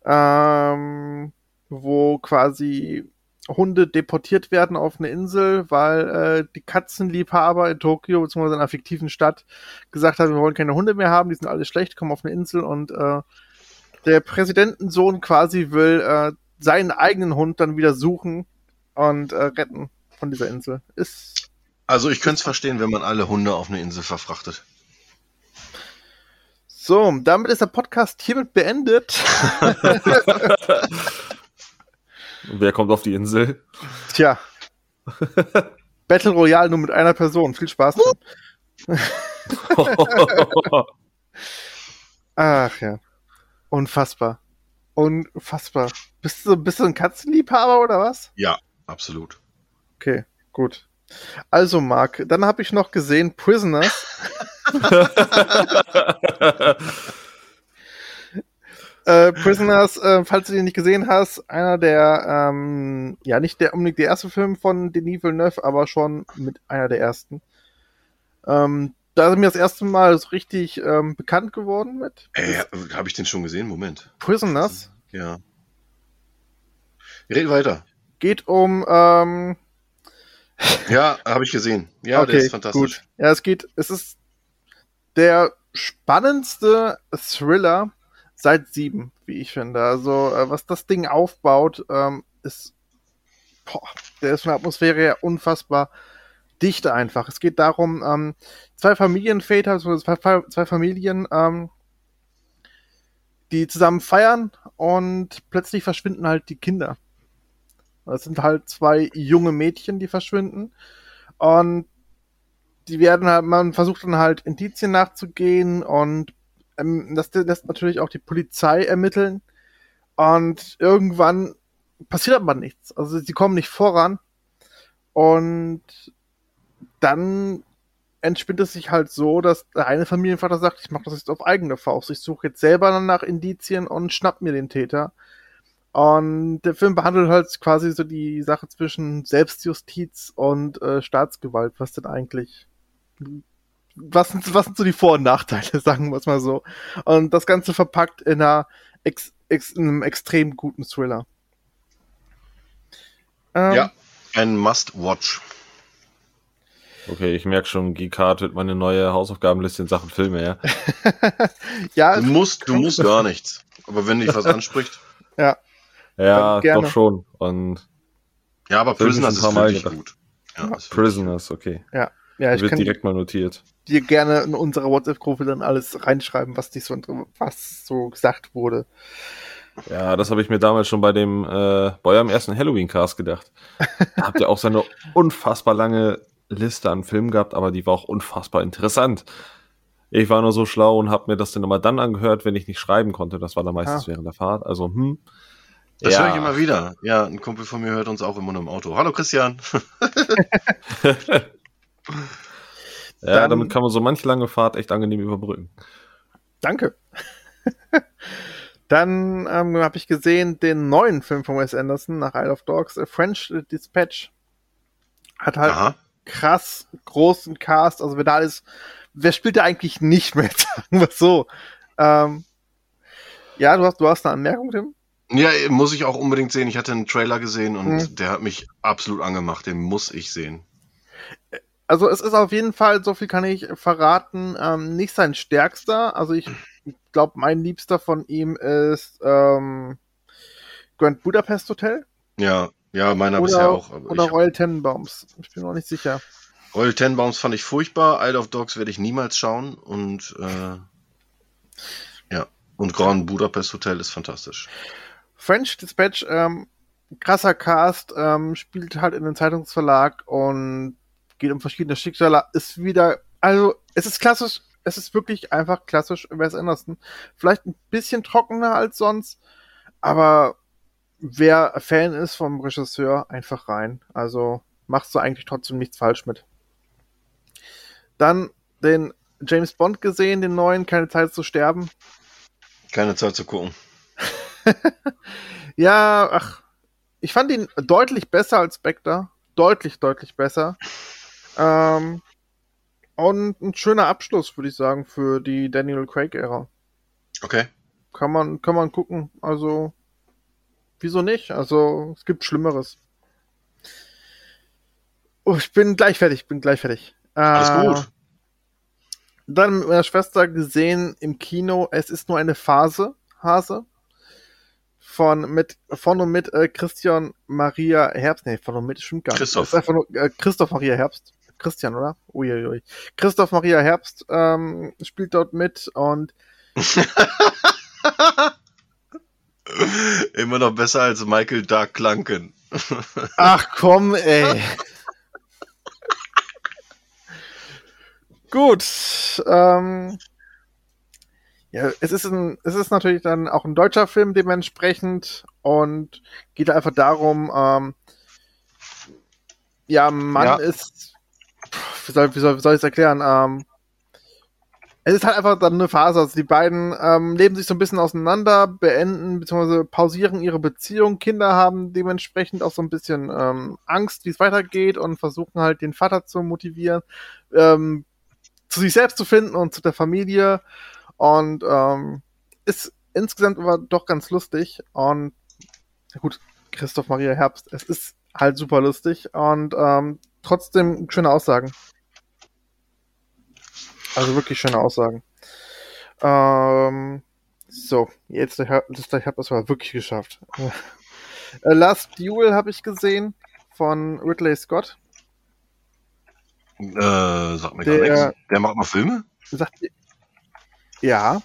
ähm, wo quasi Hunde deportiert werden auf eine Insel, weil äh, die Katzenliebhaber in Tokio bzw. in einer fiktiven Stadt gesagt haben, wir wollen keine Hunde mehr haben, die sind alle schlecht, kommen auf eine Insel und äh, der Präsidentensohn quasi will äh, seinen eigenen Hund dann wieder suchen und äh, retten von dieser Insel. Ist Also ich könnte es verstehen, wenn man alle Hunde auf eine Insel verfrachtet. so, damit ist der Podcast hiermit beendet. Wer kommt auf die Insel? Tja. Battle Royale nur mit einer Person. Viel Spaß. Ach ja. Unfassbar. Unfassbar. Bist du, bist du ein Katzenliebhaber oder was? Ja, absolut. Okay, gut. Also, Marc, dann habe ich noch gesehen Prisoners. Äh, Prisoners, äh, falls du den nicht gesehen hast, einer der, ähm, ja, nicht der unbedingt der erste Film von Denis Villeneuve, aber schon mit einer der ersten. Ähm, da ist mir das erste Mal so richtig ähm, bekannt geworden mit Äh, habe ich den schon gesehen? Moment. Prisoners. Ja. Red weiter. Geht um, ähm, Ja, habe ich gesehen. Ja, der ist fantastisch. Gut. Ja, es geht, es ist der spannendste Thriller seit sieben, wie ich finde. Also, äh, was das Ding aufbaut, ähm, ist, boah, der ist von der Atmosphäre her unfassbar dicht einfach. Es geht darum, ähm, zwei Familienväter, also zwei, zwei Familien, ähm, die zusammen feiern und plötzlich verschwinden halt die Kinder. Das sind halt zwei junge Mädchen, die verschwinden. Und die werden halt, man versucht dann halt Indizien nachzugehen und ähm, das lässt natürlich auch die Polizei ermitteln. Und irgendwann passiert aber nichts. Also sie kommen nicht voran. Und dann entspinnt es sich halt so, dass der eine Familienvater sagt, ich mache das jetzt auf eigene Faust. Ich suche jetzt selber nach Indizien und schnapp mir den Täter. Und der Film behandelt halt quasi so die Sache zwischen Selbstjustiz und äh, Staatsgewalt. Was denn eigentlich? Was sind, was sind so die Vor- und Nachteile, sagen wir es mal so. Und das Ganze verpackt in, einer ex, ex, in einem extrem guten Thriller. Ähm, Ja, ein Must-Watch. Okay, ich merke schon, Geekart wird meine neue Hausaufgabenliste in Sachen Filme, ja. ja, Du musst, du musst gar nichts. Aber wenn dich was anspricht. Ja, Gerne. doch schon. Und Ja, aber Prisoners ist wirklich gut. Ja, ist wirklich- Prisoners, okay. ja, ich wird kann direkt mal notiert. dir gerne in unsere WhatsApp-Gruppe dann alles reinschreiben, was dich so, was so gesagt wurde. Ja, das habe ich mir damals schon bei dem äh, bei eurem ersten Halloween-Cast gedacht. Da habt ihr auch so eine unfassbar lange Liste an Filmen gehabt, aber die war auch unfassbar interessant. Ich war nur so schlau und habe mir das dann immer dann angehört, wenn ich nicht schreiben konnte. Das war dann meistens Ah. während der Fahrt. Also, hm. Das Ja. höre ich immer wieder. Ja, ein Kumpel von mir hört uns auch immer nur im Auto. Hallo Christian. Ja, Dann- damit kann man so manch lange Fahrt echt angenehm überbrücken. Danke. Dann ähm, habe ich gesehen den neuen Film von Wes Anderson nach Isle of Dogs, A French Dispatch. Hat halt Aha. krass großen Cast. Also wer da ist, wer spielt da eigentlich nicht mit? Sagen wir so. Ähm, ja, du hast, du hast eine Anmerkung, Tim? Ja, muss ich auch unbedingt sehen. Ich hatte einen Trailer gesehen und Mhm. der hat mich absolut angemacht. Den muss ich sehen. Also es ist auf jeden Fall, so viel kann ich verraten, ähm, nicht sein stärkster. Also ich glaube, mein liebster von ihm ist ähm, Grand Budapest Hotel Ja, ja, meiner oder, bisher auch. oder ich- Royal Tenenbaums. Ich bin noch nicht sicher. Royal Tenenbaums fand ich furchtbar. Isle of Dogs werde ich niemals schauen. Und äh, ja, und Grand Budapest Hotel ist fantastisch. French Dispatch, ähm, krasser Cast, ähm, spielt halt in den Zeitungsverlag und geht um verschiedene Schicksale. Ist wieder, also es ist klassisch, es ist wirklich einfach klassisch Wes Anderson. Vielleicht ein bisschen trockener als sonst, aber wer Fan ist vom Regisseur, einfach rein. Also machst du eigentlich trotzdem nichts falsch mit. Dann den James Bond gesehen, den neuen, keine Zeit zu sterben. Keine Zeit zu gucken. Ja, ach, ich fand ihn deutlich besser als Spectre. Deutlich, deutlich besser. Ähm, und ein schöner Abschluss, würde ich sagen, für die Daniel Craig-Ära. Okay. Kann man, kann man gucken. Also, wieso nicht? Also, es gibt Schlimmeres. Oh, ich bin gleich fertig, bin gleich fertig. Alles Äh, gut. Dann mit meiner Schwester gesehen im Kino, es ist nur eine Phase, Hase. Von, mit, von und mit äh, Christian Maria Herbst. Nee, von und mit stimmt gar nicht. Christoph. Ist nur äh, Christoph Maria Herbst. Christian, oder? Uiuiui. Christoph Maria Herbst ähm, spielt dort mit und Immer noch besser als Michael Dark Clunken. Ach komm, ey. Gut. Ähm, ja, es ist, ein, es ist natürlich dann auch ein deutscher Film dementsprechend und geht einfach darum, ähm, ja, Mann Ja. ist, wie soll, wie soll, wie soll ich es erklären? Ähm, es ist halt einfach dann eine Phase. Also die beiden ähm, leben sich so ein bisschen auseinander, beenden bzw. pausieren ihre Beziehung. Kinder haben dementsprechend auch so ein bisschen ähm, Angst, wie es weitergeht und versuchen halt den Vater zu motivieren, ähm, zu sich selbst zu finden und zu der Familie. Und ähm, ist insgesamt aber doch ganz lustig. Und gut, Christoph Maria Herbst, es ist halt super lustig und ähm, trotzdem schöne Aussagen. Also wirklich schöne Aussagen. Ähm, so, jetzt der der Herr, das war wirklich geschafft. Äh, Last Duel habe ich gesehen von Ridley Scott. Äh, sag mir Der- gar nichts. Der macht noch Filme? Sagt, ja.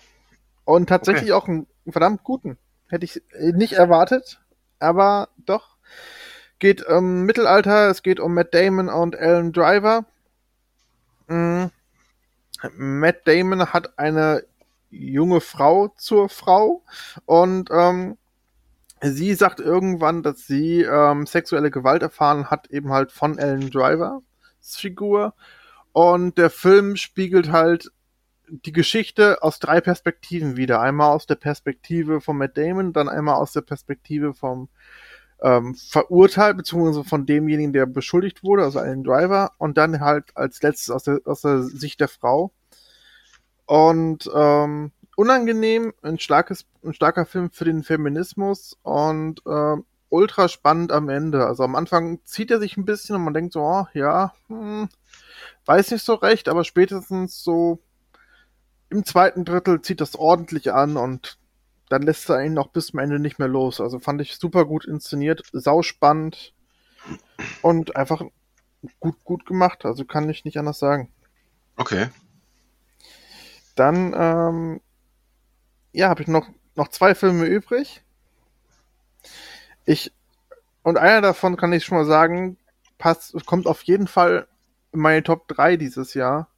Und tatsächlich auch einen verdammt guten. Hätte ich äh, nicht erwartet, aber doch. Geht um Mittelalter, es geht um Matt Damon und Alan Driver. Mm. Matt Damon hat eine junge Frau zur Frau und ähm, sie sagt irgendwann, dass sie ähm, sexuelle Gewalt erfahren hat, eben halt von Alan Drivers Figur. Und der Film spiegelt halt die Geschichte aus drei Perspektiven wieder. Einmal aus der Perspektive von Matt Damon, dann einmal aus der Perspektive vom ähm, Verurteilt, beziehungsweise von demjenigen, der beschuldigt wurde, also Alan Driver, und dann halt als letztes aus der, aus der Sicht der Frau. Und ähm, unangenehm, ein starkes, ein starker Film für den Feminismus und ähm, ultra spannend am Ende. Also am Anfang zieht er sich ein bisschen und man denkt so, oh, ja, hm, weiß nicht so recht, aber spätestens so im zweiten Drittel zieht das ordentlich an und dann lässt er ihn noch bis zum Ende nicht mehr los. Also fand ich super gut inszeniert, sauspannend und einfach gut, gut gemacht. Also kann ich nicht anders sagen. Okay. Dann, ähm, ja, habe ich noch, noch zwei Filme übrig. Ich, und einer davon kann ich schon mal sagen, passt, kommt auf jeden Fall in meine Top 3 dieses Jahr.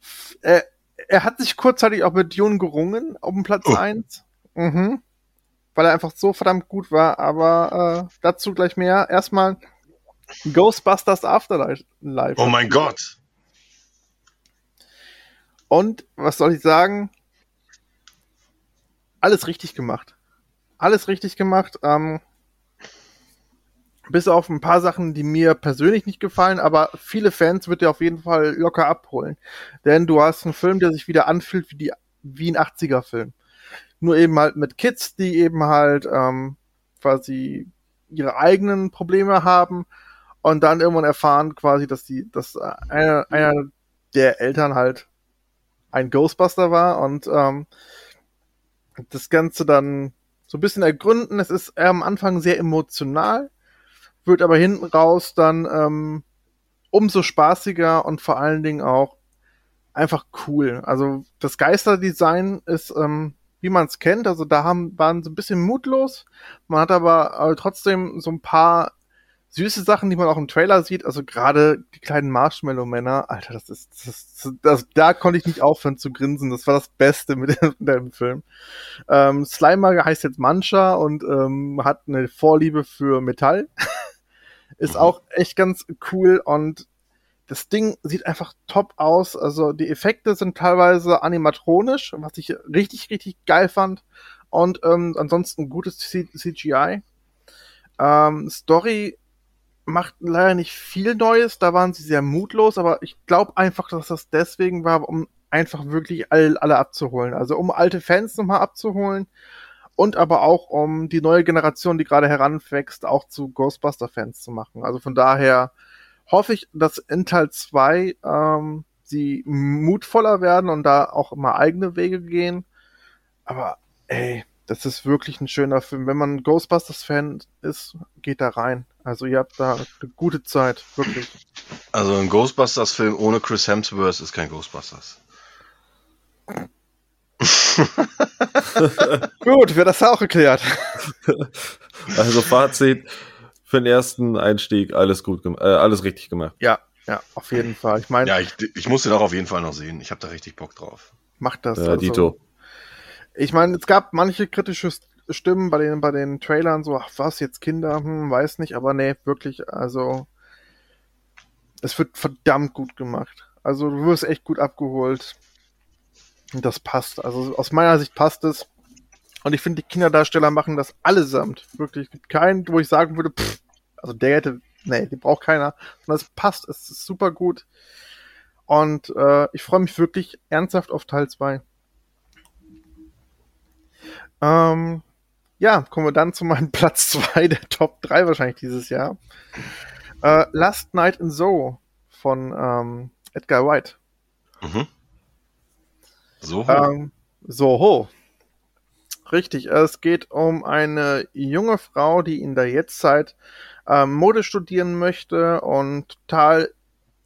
F- Er, er hat sich kurzzeitig auch mit Dune gerungen, auf dem Platz Oh. 1. Mhm. weil er einfach so verdammt gut war, aber äh, dazu gleich mehr. Erstmal Ghostbusters Afterlife. Oh mein Gott! Und was soll ich sagen? Alles richtig gemacht. Alles richtig gemacht. Ähm, bis auf ein paar Sachen, die mir persönlich nicht gefallen, aber viele Fans wird er auf jeden Fall locker abholen. Denn du hast einen Film, der sich wieder anfühlt wie, die, wie ein 80er-Film. Nur eben halt mit Kids, die eben halt ähm, quasi ihre eigenen Probleme haben und dann irgendwann erfahren quasi, dass die, dass einer, einer der Eltern halt ein Ghostbuster war und ähm, das Ganze dann so ein bisschen ergründen. Es ist am Anfang sehr emotional, wird aber hinten raus dann ähm, umso spaßiger und vor allen Dingen auch einfach cool. Also das Geisterdesign ist, ähm, wie man es kennt, also da haben, waren so ein bisschen mutlos. Man hat aber äh, trotzdem so ein paar süße Sachen, die man auch im Trailer sieht, also gerade die kleinen Marshmallow-Männer, Alter, das ist, das, das, das, da konnte ich nicht aufhören zu grinsen, das war das Beste mit dem, dem Film. Ähm, Slimer heißt jetzt Mancha und ähm, hat eine Vorliebe für Metall. ist auch echt ganz cool und das Ding sieht einfach top aus. Also die Effekte sind teilweise animatronisch, was ich richtig, richtig geil fand. Und ähm, ansonsten gutes CGI. Ähm, Story macht leider nicht viel Neues, da waren sie sehr mutlos, aber ich glaube einfach, dass das deswegen war, um einfach wirklich alle, alle abzuholen. Also um alte Fans nochmal abzuholen und aber auch um die neue Generation, die gerade heranwächst, auch zu Ghostbuster-Fans zu machen. Also von daher hoffe ich, dass in Teil 2 ähm, sie mutvoller werden und da auch immer eigene Wege gehen. Aber ey, das ist wirklich ein schöner Film. Wenn man Ghostbusters-Fan ist, geht da rein. Also ihr habt da eine gute Zeit, wirklich. Also ein Ghostbusters-Film ohne Chris Hemsworth ist kein Ghostbusters. Gut, wird das auch erklärt. Also Fazit für den ersten Einstieg alles gut, äh, alles richtig gemacht. Ja, ja, auf jeden Fall. Ich meine, ja, ich, ich muss den auch auf jeden Fall noch sehen. Ich habe da richtig Bock drauf. Macht das. Ja, also. Dito. Ich meine, es gab manche kritische Stimmen bei den, bei den Trailern, so, ach was, jetzt Kinder, hm, weiß nicht, aber nee, wirklich, also, es wird verdammt gut gemacht. Also, du wirst echt gut abgeholt. Das passt. Also, aus meiner Sicht passt es. Und ich finde, die Kinderdarsteller machen das allesamt. Wirklich, es gibt keinen, wo ich sagen würde, pff, also der hätte, nee, die braucht keiner. Und es passt, es ist super gut. Und äh, ich freue mich wirklich ernsthaft auf Teil 2. Ähm, ja, kommen wir dann zu meinem Platz 2 der Top 3 wahrscheinlich dieses Jahr. Äh, Last Night in Soho von ähm, Edgar White. Mhm. Soho. Ähm, Soho. Richtig, es geht um eine junge Frau, die in der Jetztzeit ähm, Mode studieren möchte und total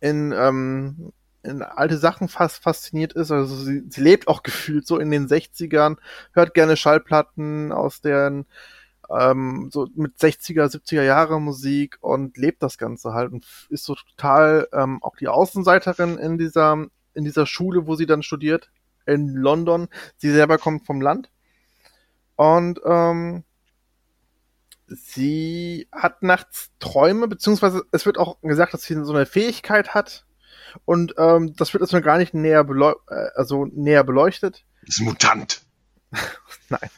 in ähm, in alte Sachen fast fasziniert ist. Also sie, sie lebt auch gefühlt so in den 60ern, hört gerne Schallplatten aus deren ähm, so mit 60er, 70er Jahre Musik und lebt das Ganze halt und ist so total ähm, auch die Außenseiterin in dieser in dieser Schule, wo sie dann studiert in London. Sie selber kommt vom Land und ähm, sie hat nachts Träume, beziehungsweise es wird auch gesagt, dass sie so eine Fähigkeit hat, und ähm, das wird erstmal gar nicht näher, äh, also näher beleuchtet. ist ein Mutant. Nein.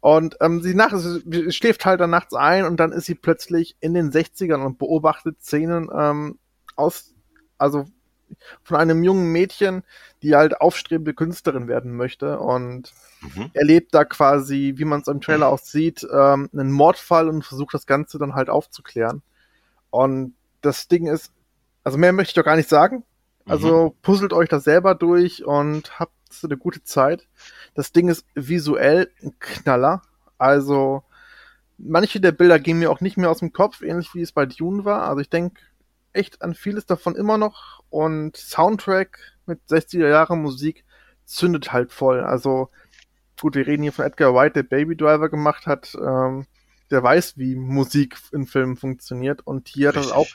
Und ähm, sie, nach, sie schläft halt dann nachts ein und dann ist sie plötzlich in den 60ern und beobachtet Szenen ähm, aus, also von einem jungen Mädchen, die halt aufstrebende Künstlerin werden möchte und mhm. erlebt da quasi, wie man es im Trailer auch sieht, ähm, einen Mordfall und versucht das Ganze dann halt aufzuklären. Und das Ding ist, also mehr möchte ich doch gar nicht sagen. Also mhm. puzzelt euch das selber durch und habt eine gute Zeit. Das Ding ist visuell ein Knaller. Also manche der Bilder gehen mir auch nicht mehr aus dem Kopf, ähnlich wie es bei Dune war. Also ich denke echt an vieles davon immer noch. Und Soundtrack mit 60er Jahre Musik zündet halt voll. Also gut, wir reden hier von Edgar White, der Baby Driver gemacht hat. Ähm, der weiß, wie Musik in Filmen funktioniert. Und hier Richtig. hat er auch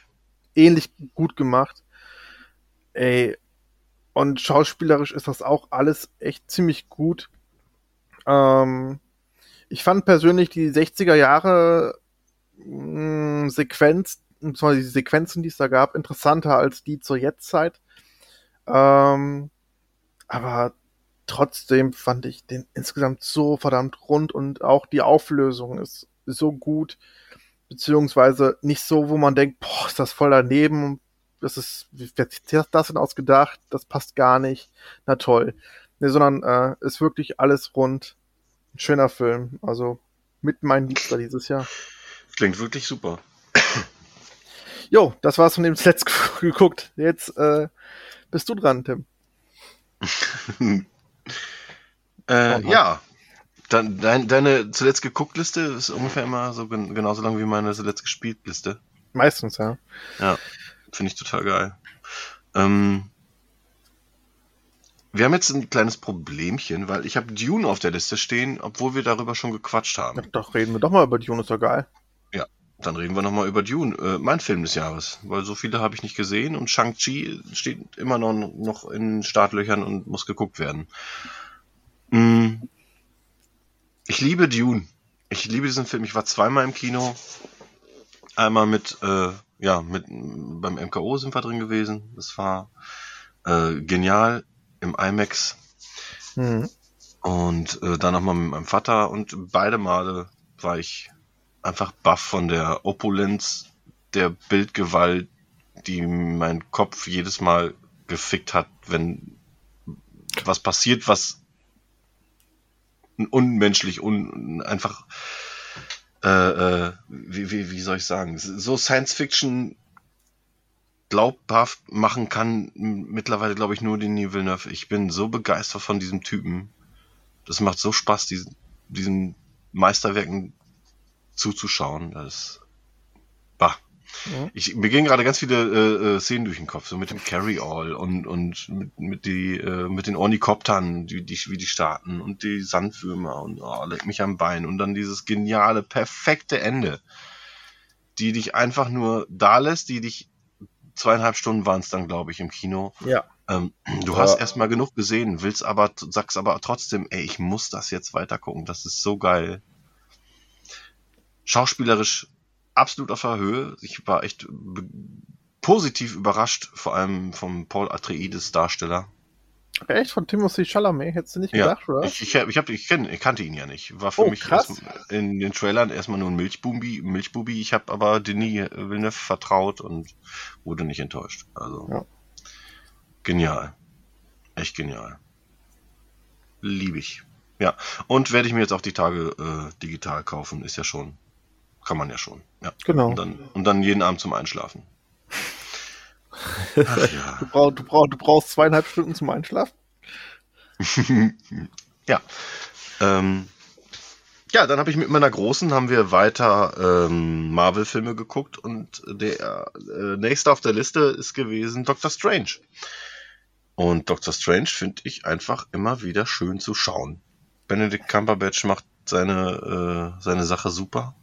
ähnlich gut gemacht. Ey, und schauspielerisch ist das auch alles echt ziemlich gut. Ähm, Ich fand persönlich die 60er Jahre mh, Sequenz, beziehungsweise die Sequenzen, die es da gab, interessanter als die zur Jetztzeit. Ähm, aber trotzdem fand ich den insgesamt so verdammt rund und auch die Auflösung ist so gut, beziehungsweise nicht so, wo man denkt, boah, ist das voll daneben, das ist, wer hat das denn ausgedacht, das passt gar nicht, na toll. Nee, sondern äh, ist wirklich alles rund. Ein schöner Film, also mit meinem Liebster dieses Jahr. Klingt wirklich super. Jo, das war's von dem zuletzt geguckt. Jetzt äh, bist du dran, Tim. äh, ja, dann, dein, deine zuletzt geguckt Liste ist ungefähr immer so gen genauso lang wie meine zuletzt gespielt Liste. Meistens, ja. Ja, finde ich total geil. Ähm, wir haben jetzt ein kleines Problemchen, weil ich habe Dune auf der Liste stehen, obwohl wir darüber schon gequatscht haben. Ja, doch, reden wir doch mal über Dune, ist doch geil. Dann reden wir nochmal über Dune, äh, mein Film des Jahres, weil so viele habe ich nicht gesehen und Shang-Chi steht immer noch, noch in Startlöchern und muss geguckt werden. Mm. Ich liebe Dune. Ich liebe diesen Film. Ich war zweimal im Kino. Einmal mit, äh, ja, mit beim MKO sind wir drin gewesen. Das war äh, genial im IMAX. Mhm. Und äh, dann nochmal mit meinem Vater und beide Male war ich einfach baff von der Opulenz, der Bildgewalt, die mein Kopf jedes Mal gefickt hat, wenn was passiert, was unmenschlich und einfach äh, äh, wie, wie, wie soll ich sagen, so Science Fiction glaubhaft machen kann mittlerweile, glaube ich, nur den Villeneuve. Ich bin so begeistert von diesem Typen. Das macht so Spaß, diesen, diesen Meisterwerken zuzuschauen. Das bah. Mhm. Ich, mir gehen gerade ganz viele äh, Szenen durch den Kopf, so mit dem Carry-All und, und mit, mit, die, äh, mit den Ornikoptern, die, die, wie die starten und die Sandwürmer und oh, leck mich am Bein und dann dieses geniale, perfekte Ende, die dich einfach nur da lässt, die dich zweieinhalb Stunden waren es dann, glaube ich, im Kino. Ja. Ähm, du Ja. hast erstmal genug gesehen, willst aber, sagst aber trotzdem, ey, ich muss das jetzt weiter gucken, das ist so geil. Schauspielerisch absolut auf der Höhe. Ich war echt positiv überrascht, vor allem vom Paul Atreides Darsteller. Echt? Von Timothy Chalamet? Hättest du nicht Ja, gedacht, oder? Ich, ich, ich, hab, ich, kenn, ich kannte ihn ja nicht. War für Oh, mich in den Trailern erstmal nur ein Milchbubi. Milchbubi. Ich habe aber Denis Villeneuve vertraut und wurde nicht enttäuscht. Also Ja. genial. Echt genial. Liebe ich. Ja. Und werde ich mir jetzt auch die Tage äh, digital kaufen. Ist ja schon. Kann man ja schon. Ja. Genau. Und dann, und dann jeden Abend zum Einschlafen. Ach ja. Du, brauch, du, brauch, du brauchst zweieinhalb Stunden zum Einschlafen. ja. Ähm, ja, dann habe ich mit meiner Großen haben wir weiter ähm, Marvel-Filme geguckt und der äh, nächste auf der Liste ist gewesen Doctor Strange. Und Doctor Strange finde ich einfach immer wieder schön zu schauen. Benedict Cumberbatch macht seine, äh, seine Sache super.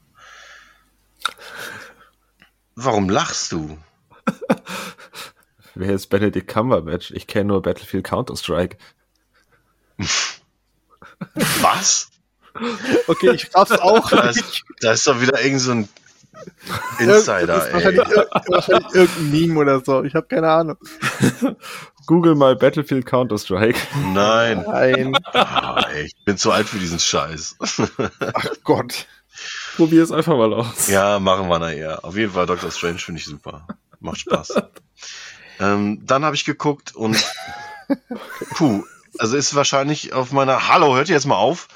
Warum lachst du? Wer ist Benedict Cumberbatch? Ich kenne nur Battlefield Counter-Strike. Was? Okay, ich raff's auch. Da ist, da ist doch wieder irgend so ein Insider, das ist ey. wahrscheinlich, ir wahrscheinlich irgendein Meme oder so. Ich habe keine Ahnung. Google mal Battlefield Counter-Strike. Nein. Nein. Ah, ey, ich bin zu alt für diesen Scheiß. Ach Gott. Probier es einfach mal aus. ja, machen wir nachher. Auf jeden Fall Doctor Strange finde ich super. Macht Spaß. ähm, dann habe ich geguckt und puh, also ist wahrscheinlich auf meiner Hallo, hört ihr jetzt mal auf.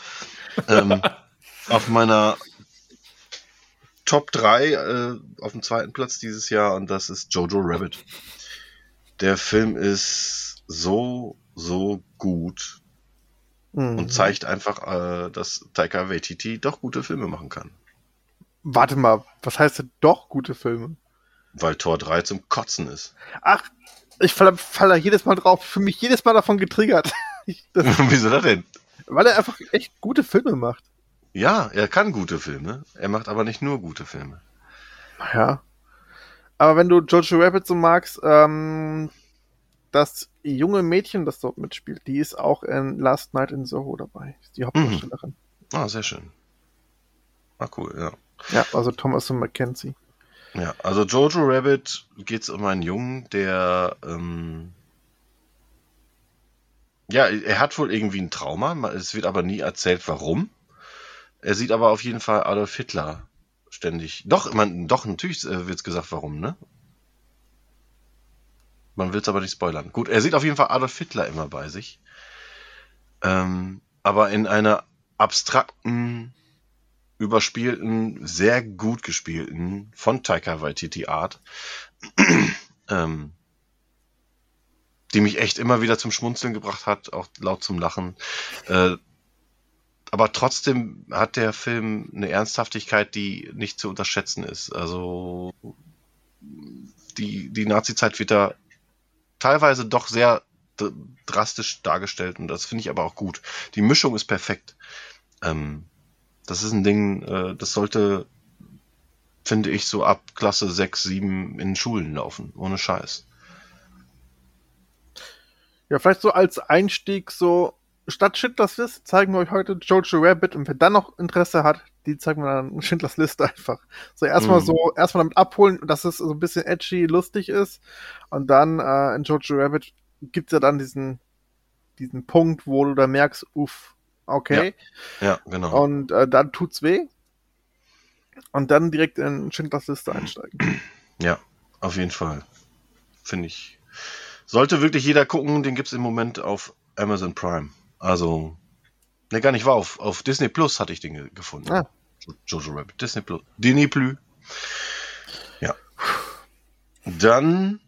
Ähm, auf meiner Top 3 äh, auf dem zweiten Platz dieses Jahr und das ist Jojo Rabbit. Der Film ist so, so gut Mhm. und zeigt einfach, äh, dass Taika Waititi doch gute Filme machen kann. Warte mal, was heißt denn doch gute Filme? Weil Tor 3 zum Kotzen ist. Ach, ich falle fall da jedes Mal drauf. Für mich jedes Mal davon getriggert. Ich, das, Wieso das denn? weil er einfach echt gute Filme macht. Ja, er kann gute Filme. Er macht aber nicht nur gute Filme. Ja. Aber wenn du Jojo Rabbit so magst, ähm, das junge Mädchen, das dort mitspielt, die ist auch in Last Night in Soho dabei. Ist die Hauptdarstellerin. Ah, sehr schön. Ah, cool, ja. Ja, also Thomas und Mackenzie. Ja, also Jojo Rabbit geht es um einen Jungen, der ähm, ja, er hat wohl irgendwie ein Trauma. Es wird aber nie erzählt, warum. Er sieht aber auf jeden Fall Adolf Hitler ständig. Doch, man, doch, natürlich äh, wird es gesagt, warum, ne? Man will es aber nicht spoilern. Gut, er sieht auf jeden Fall Adolf Hitler immer bei sich. Ähm, aber in einer abstrakten, überspielten, sehr gut gespielten, von Taika Waititi Art, ähm, die mich echt immer wieder zum Schmunzeln gebracht hat, auch laut zum Lachen. Äh, aber trotzdem hat der Film eine Ernsthaftigkeit, die nicht zu unterschätzen ist. Also die, die Nazi-Zeit wird da teilweise doch sehr drastisch dargestellt und das finde ich aber auch gut. Die Mischung ist perfekt. Ähm, das ist ein Ding, äh, das sollte, finde ich, so ab Klasse 6, 7 in Schulen laufen, ohne Scheiß. Ja, vielleicht so als Einstieg so, statt Schindlers List zeigen wir euch heute Jojo Rabbit und wer dann noch Interesse hat, die zeigen wir dann Schindlers Liste einfach. So erstmal mm. so, erstmal damit abholen, dass es so ein bisschen edgy, lustig ist und dann äh, in Jojo Rabbit gibt's ja dann diesen, diesen Punkt, wo du da merkst, uff, okay. Ja, ja genau. Und äh, dann tut's weh. Und dann direkt in Schindlers Liste einsteigen. Ja, auf jeden Fall. Finde ich. Sollte wirklich jeder gucken, den gibt's im Moment auf Amazon Prime. Also, ne, gar nicht war, auf, auf Disney Plus hatte ich den gefunden. Ah. Jojo Rabbit, Disney Plus. Disney Plus. Ja. Dann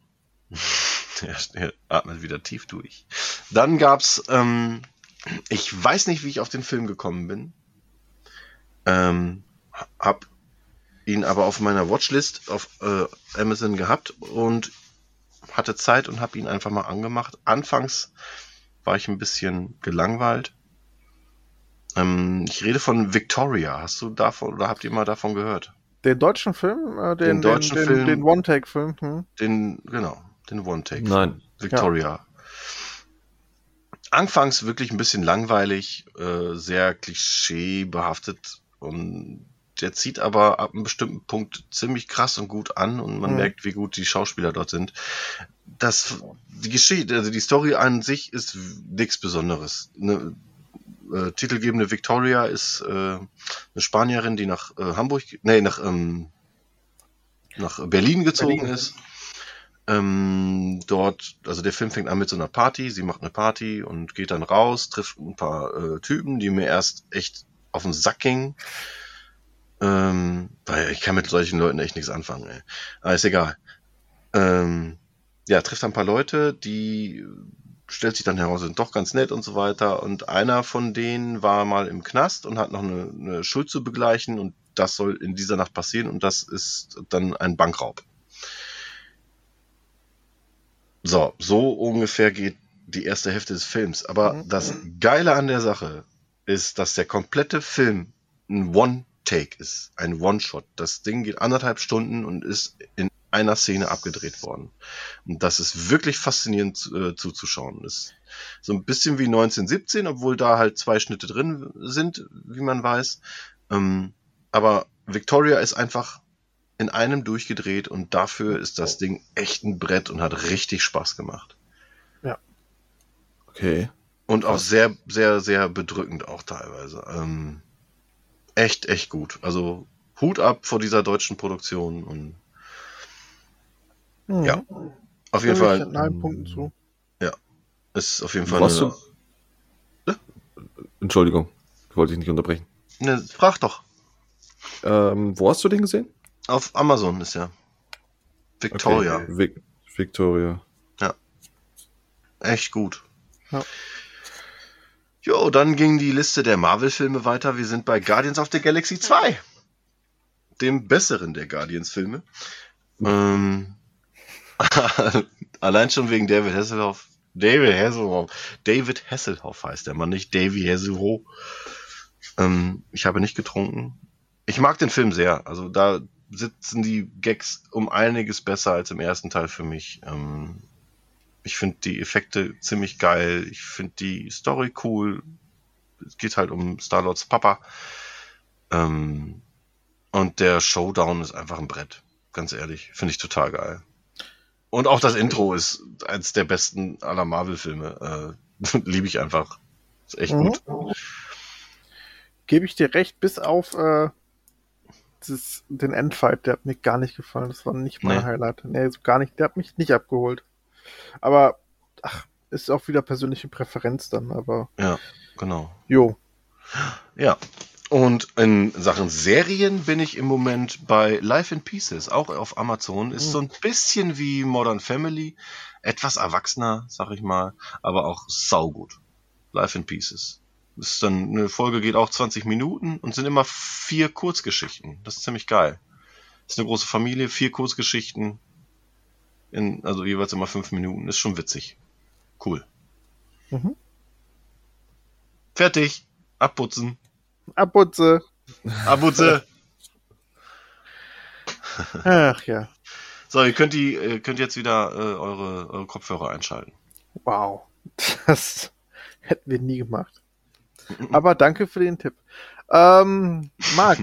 er, er atmet wieder tief durch. Dann gab's, ähm, ich weiß nicht, wie ich auf den Film gekommen bin. Ähm, hab ihn aber auf meiner Watchlist auf äh, Amazon gehabt und hatte Zeit und habe ihn einfach mal angemacht. Anfangs war ich ein bisschen gelangweilt. Ähm, ich rede von Victoria. Hast du davon oder habt ihr mal davon gehört? Den deutschen Film? Äh, den, den, deutschen den, Film. Den One-Take-Film. Hm? Den, genau den One-Take. Nein. Victoria. Ja. Anfangs wirklich ein bisschen langweilig, äh, sehr klischeebehaftet und der zieht aber ab einem bestimmten Punkt ziemlich krass und gut an und man mhm. merkt, wie gut die Schauspieler dort sind. Das, die Geschichte, also die Story an sich ist nichts Besonderes. Eine äh, titelgebende Victoria ist äh, eine Spanierin, die nach äh, Hamburg, nee, nach, ähm, nach Berlin gezogen Berlin. ist ähm, dort, also der Film fängt an mit so einer Party, sie macht eine Party und geht dann raus, trifft ein paar äh, Typen, die mir erst echt auf den Sack gingen. Ähm, weil ich kann mit solchen Leuten echt nichts anfangen, ey. Aber ist egal. Ähm, ja, trifft ein paar Leute, die stellt sich dann heraus, sind doch ganz nett und so weiter. Und einer von denen war mal im Knast und hat noch eine, eine Schuld zu begleichen und das soll in dieser Nacht passieren und das ist dann ein Bankraub. So, so ungefähr geht die erste Hälfte des Films. Aber mhm. das Geile an der Sache ist, dass der komplette Film ein One-Take ist, ein One-Shot. Das Ding geht anderthalb Stunden und ist in einer Szene abgedreht worden. Und das ist wirklich faszinierend äh, zuzuschauen. Ist so ein bisschen wie 1917, obwohl da halt zwei Schnitte drin sind, wie man weiß. Ähm, aber Victoria ist einfach in einem durchgedreht und dafür ist das Ding echt ein Brett und hat richtig Spaß gemacht. Ja. Okay. Und auch sehr, sehr, sehr bedrückend auch teilweise. Ähm, echt, echt gut. Also Hut ab vor dieser deutschen Produktion und mhm. ja. Auf jeden Fall. Neun Punkten zu. Ja. Ist auf jeden Fall. Eine, du? Ja? Entschuldigung, ich wollte dich nicht unterbrechen. Ne, frag doch. Ähm, wo hast du den gesehen? Auf Amazon ist ja. Victoria. Okay. Vic Victoria. Ja. Echt gut. Ja. Jo, dann ging die Liste der Marvel-Filme weiter. Wir sind bei Guardians of the Galaxy 2. Dem besseren der Guardians-Filme. Ähm, allein schon wegen David Hasselhoff. David Hasselhoff. David Hasselhoff heißt der Mann, nicht Davy Hasselhoff. Ähm, ich habe nicht getrunken. Ich mag den Film sehr. Also da sitzen die Gags um einiges besser als im ersten Teil für mich. Ähm, ich finde die Effekte ziemlich geil. Ich finde die Story cool. Es geht halt um Star-Lords Papa. Ähm, Und der Showdown ist einfach ein Brett. Ganz ehrlich. Finde ich total geil. Und auch das Intro ist eins der besten aller Marvel-Filme. Äh, Liebe ich einfach. Ist echt Mhm. gut. Gebe ich dir recht, bis auf äh, das, den Endfight, der hat mir gar nicht gefallen. Das war nicht mein Nee. Highlight. Nee, so gar nicht. Der hat mich nicht abgeholt. Aber, ach, ist auch wieder persönliche Präferenz dann, aber Ja, genau. jo. Ja. Und in Sachen Serien bin ich im Moment bei Life in Pieces, auch auf Amazon. Ist Mhm. so ein bisschen wie Modern Family. Etwas erwachsener, sag ich mal, aber auch saugut. Life in Pieces. Ist dann, eine Folge geht auch 20 Minuten und sind immer vier Kurzgeschichten. Das ist ziemlich geil. Das ist eine große Familie, vier Kurzgeschichten. In, also jeweils immer fünf Minuten. Ist schon witzig. Cool. Mhm. Fertig. Abputzen. Abputze. Abputze. Ach ja. So, ihr könnt die, ihr könnt jetzt wieder äh, eure, eure Kopfhörer einschalten. Wow. Das hätten wir nie gemacht. Aber danke für den Tipp. Ähm, Marc,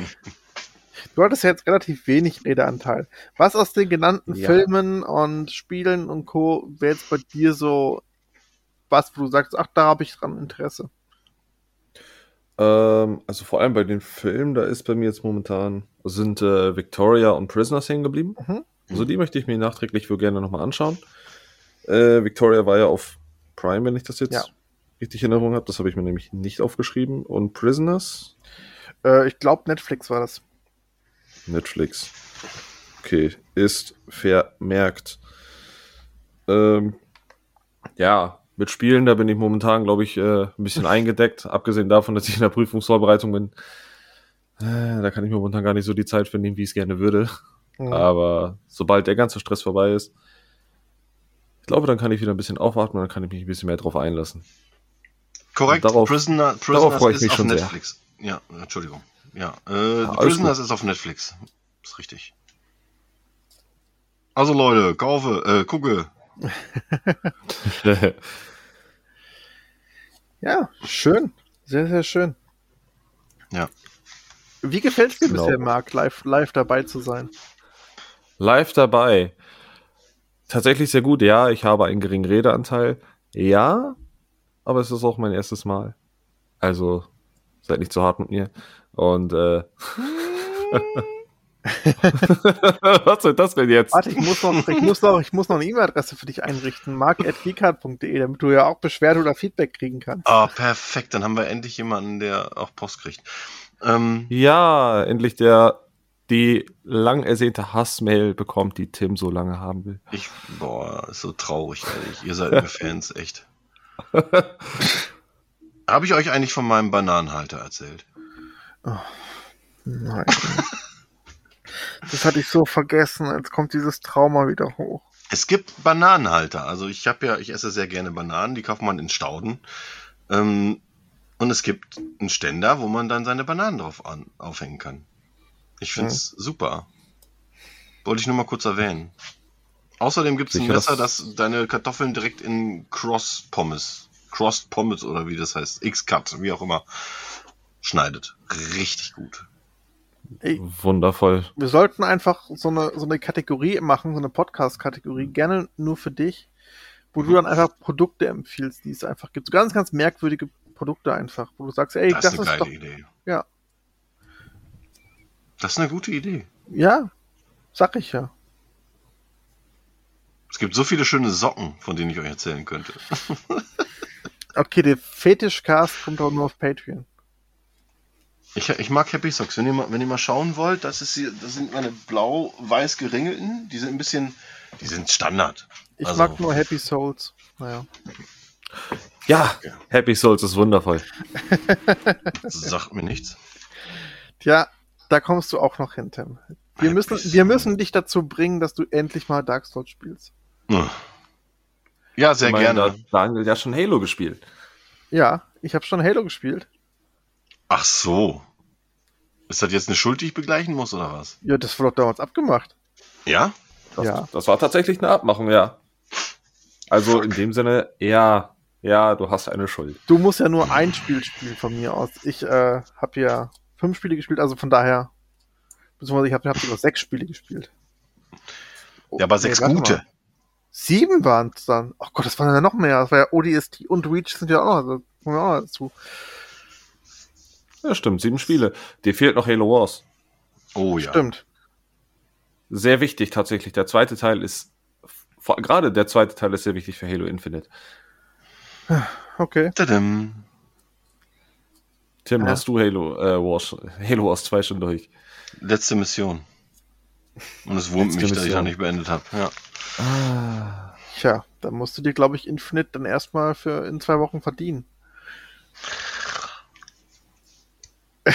du hattest ja jetzt relativ wenig Redeanteil. Was aus den genannten Ja. Filmen und Spielen und Co. wäre jetzt bei dir so was, wo du sagst, ach, da habe ich dran Interesse? Ähm, also vor allem bei den Filmen, da ist bei mir jetzt momentan, sind äh, Victoria und Prisoners hängen geblieben. Mhm. Also die möchte ich mir nachträglich für gerne nochmal anschauen. Äh, Victoria war ja auf Prime, wenn ich das jetzt Ja. Richtig in Erinnerung habe. Das habe ich mir nämlich nicht aufgeschrieben. Und Prisoners, Äh, ich glaube, Netflix war das. Netflix. Okay, ist vermerkt. Ähm, ja, mit Spielen, da bin ich momentan, glaube ich, äh, ein bisschen eingedeckt. Abgesehen davon, dass ich in der Prüfungsvorbereitung bin. Äh, da kann ich mir momentan gar nicht so die Zeit für nehmen, wie ich es gerne würde. Mhm. Aber sobald der ganze Stress vorbei ist, ich glaube, dann kann ich wieder ein bisschen aufwarten und dann kann ich mich ein bisschen mehr drauf einlassen. Korrekt, Darauf- Prisoner, darauf Prisoners freue ich ist mich auf schon sehr. Netflix. Ja, Entschuldigung. Ja, äh, alles Prisoners ist auf Netflix. Ist richtig. Also Leute, kaufe, äh, gucke. Ja, schön. Sehr, sehr schön. Ja. Wie gefällt es dir Genau. bisher, Marc, live, live dabei zu sein? Live dabei. Tatsächlich sehr gut, ja. Ich habe einen geringen Redeanteil. Ja, aber es ist auch mein erstes Mal. Also, seid nicht zu hart mit mir. Und, äh. Was soll das denn jetzt? Warte, ich muss noch, ich muss noch, ich muss noch eine E-Mail-Adresse für dich einrichten, mark.geekart.de, damit du ja auch Beschwerde oder Feedback kriegen kannst. Ah, perfekt. Dann haben wir endlich jemanden, der auch Post kriegt. Ähm, Ja, endlich der, die lang ersehnte Hassmail bekommt, die Tim so lange haben will. ich, boah, ist so traurig, ehrlich. Ihr seid mir Fans, echt. Habe ich euch eigentlich von meinem Bananenhalter erzählt? Nein. Das hatte ich so vergessen. Jetzt kommt dieses Trauma wieder hoch. Es gibt Bananenhalter. Also ich habe ja, ich esse sehr gerne Bananen, die kauft man in Stauden. Ähm, und es gibt einen Ständer, wo man dann seine Bananen drauf an, aufhängen kann. Ich finde es super. Wollte ich nur mal kurz erwähnen. Außerdem gibt es ein Messer, das- das deine Kartoffeln direkt in Cross Pommes, Crossed Pommes oder wie das heißt, X-Cut, wie auch immer, schneidet. Richtig gut. Ey, Wundervoll. wir sollten einfach so eine, so eine Kategorie machen, so eine Podcast-Kategorie, gerne nur für dich, wo du dann einfach Produkte empfiehlst, die es einfach gibt. So ganz, ganz merkwürdige Produkte einfach, wo du sagst, ey, Das, das, ist eine ist geile doch, Idee. ja, Das ist eine gute Idee. ja, sag ich ja. Es gibt so viele schöne Socken, von denen ich euch erzählen könnte. Okay, der Fetischcast kommt auch nur auf Patreon. Ich, ich mag Happy Socks. Wenn ihr, mal, wenn ihr mal schauen wollt, das, ist hier, das sind meine blau-weiß geringelten. Die sind ein bisschen, die sind Standard. Ich Also- mag nur Happy Souls. Naja. Ja. Happy Souls ist wundervoll. Das sagt mir nichts. Tja, da kommst du auch noch hin, Tim. Wir Happy müssen, Souls. wir müssen dich dazu bringen, dass du endlich mal Dark Souls spielst. Ja, sehr Ich meine, gerne. da hat Daniel ja schon Halo gespielt. Ja, ich habe schon Halo gespielt. Ach so. Ist das jetzt eine Schuld, die ich begleichen muss, oder was? Ja, das wurde doch damals abgemacht. Ja? Das, Ja. das war tatsächlich eine Abmachung, ja. Also in dem Sinne, ja, ja, du hast eine Schuld. Du musst ja nur ein Spiel spielen von mir aus. Ich äh, habe ja fünf Spiele gespielt, also von daher Beziehungsweise ich habe hab sogar sechs Spiele gespielt. Ja, aber sechs warte gute. mal. Sieben waren es dann. Ach Gott, das waren ja noch mehr. Das war ja ODST und Reach sind ja auch noch, also, kommen ja auch noch dazu. Ja, stimmt, sieben Spiele. Dir fehlt noch Halo Wars. Oh ja. Stimmt. Sehr wichtig tatsächlich. Der zweite Teil ist, vor- gerade der zweite Teil ist sehr wichtig für Halo Infinite. Okay. Tadam. Tim, Ja. hast du Halo äh, Wars, Halo Wars 2 schon durch? Letzte Mission. Und es wurmt mich, dass ich noch nicht beendet habe. Ja. Ah. Tja, dann musst du dir, glaube ich, Infinite dann erstmal für in zwei Wochen verdienen.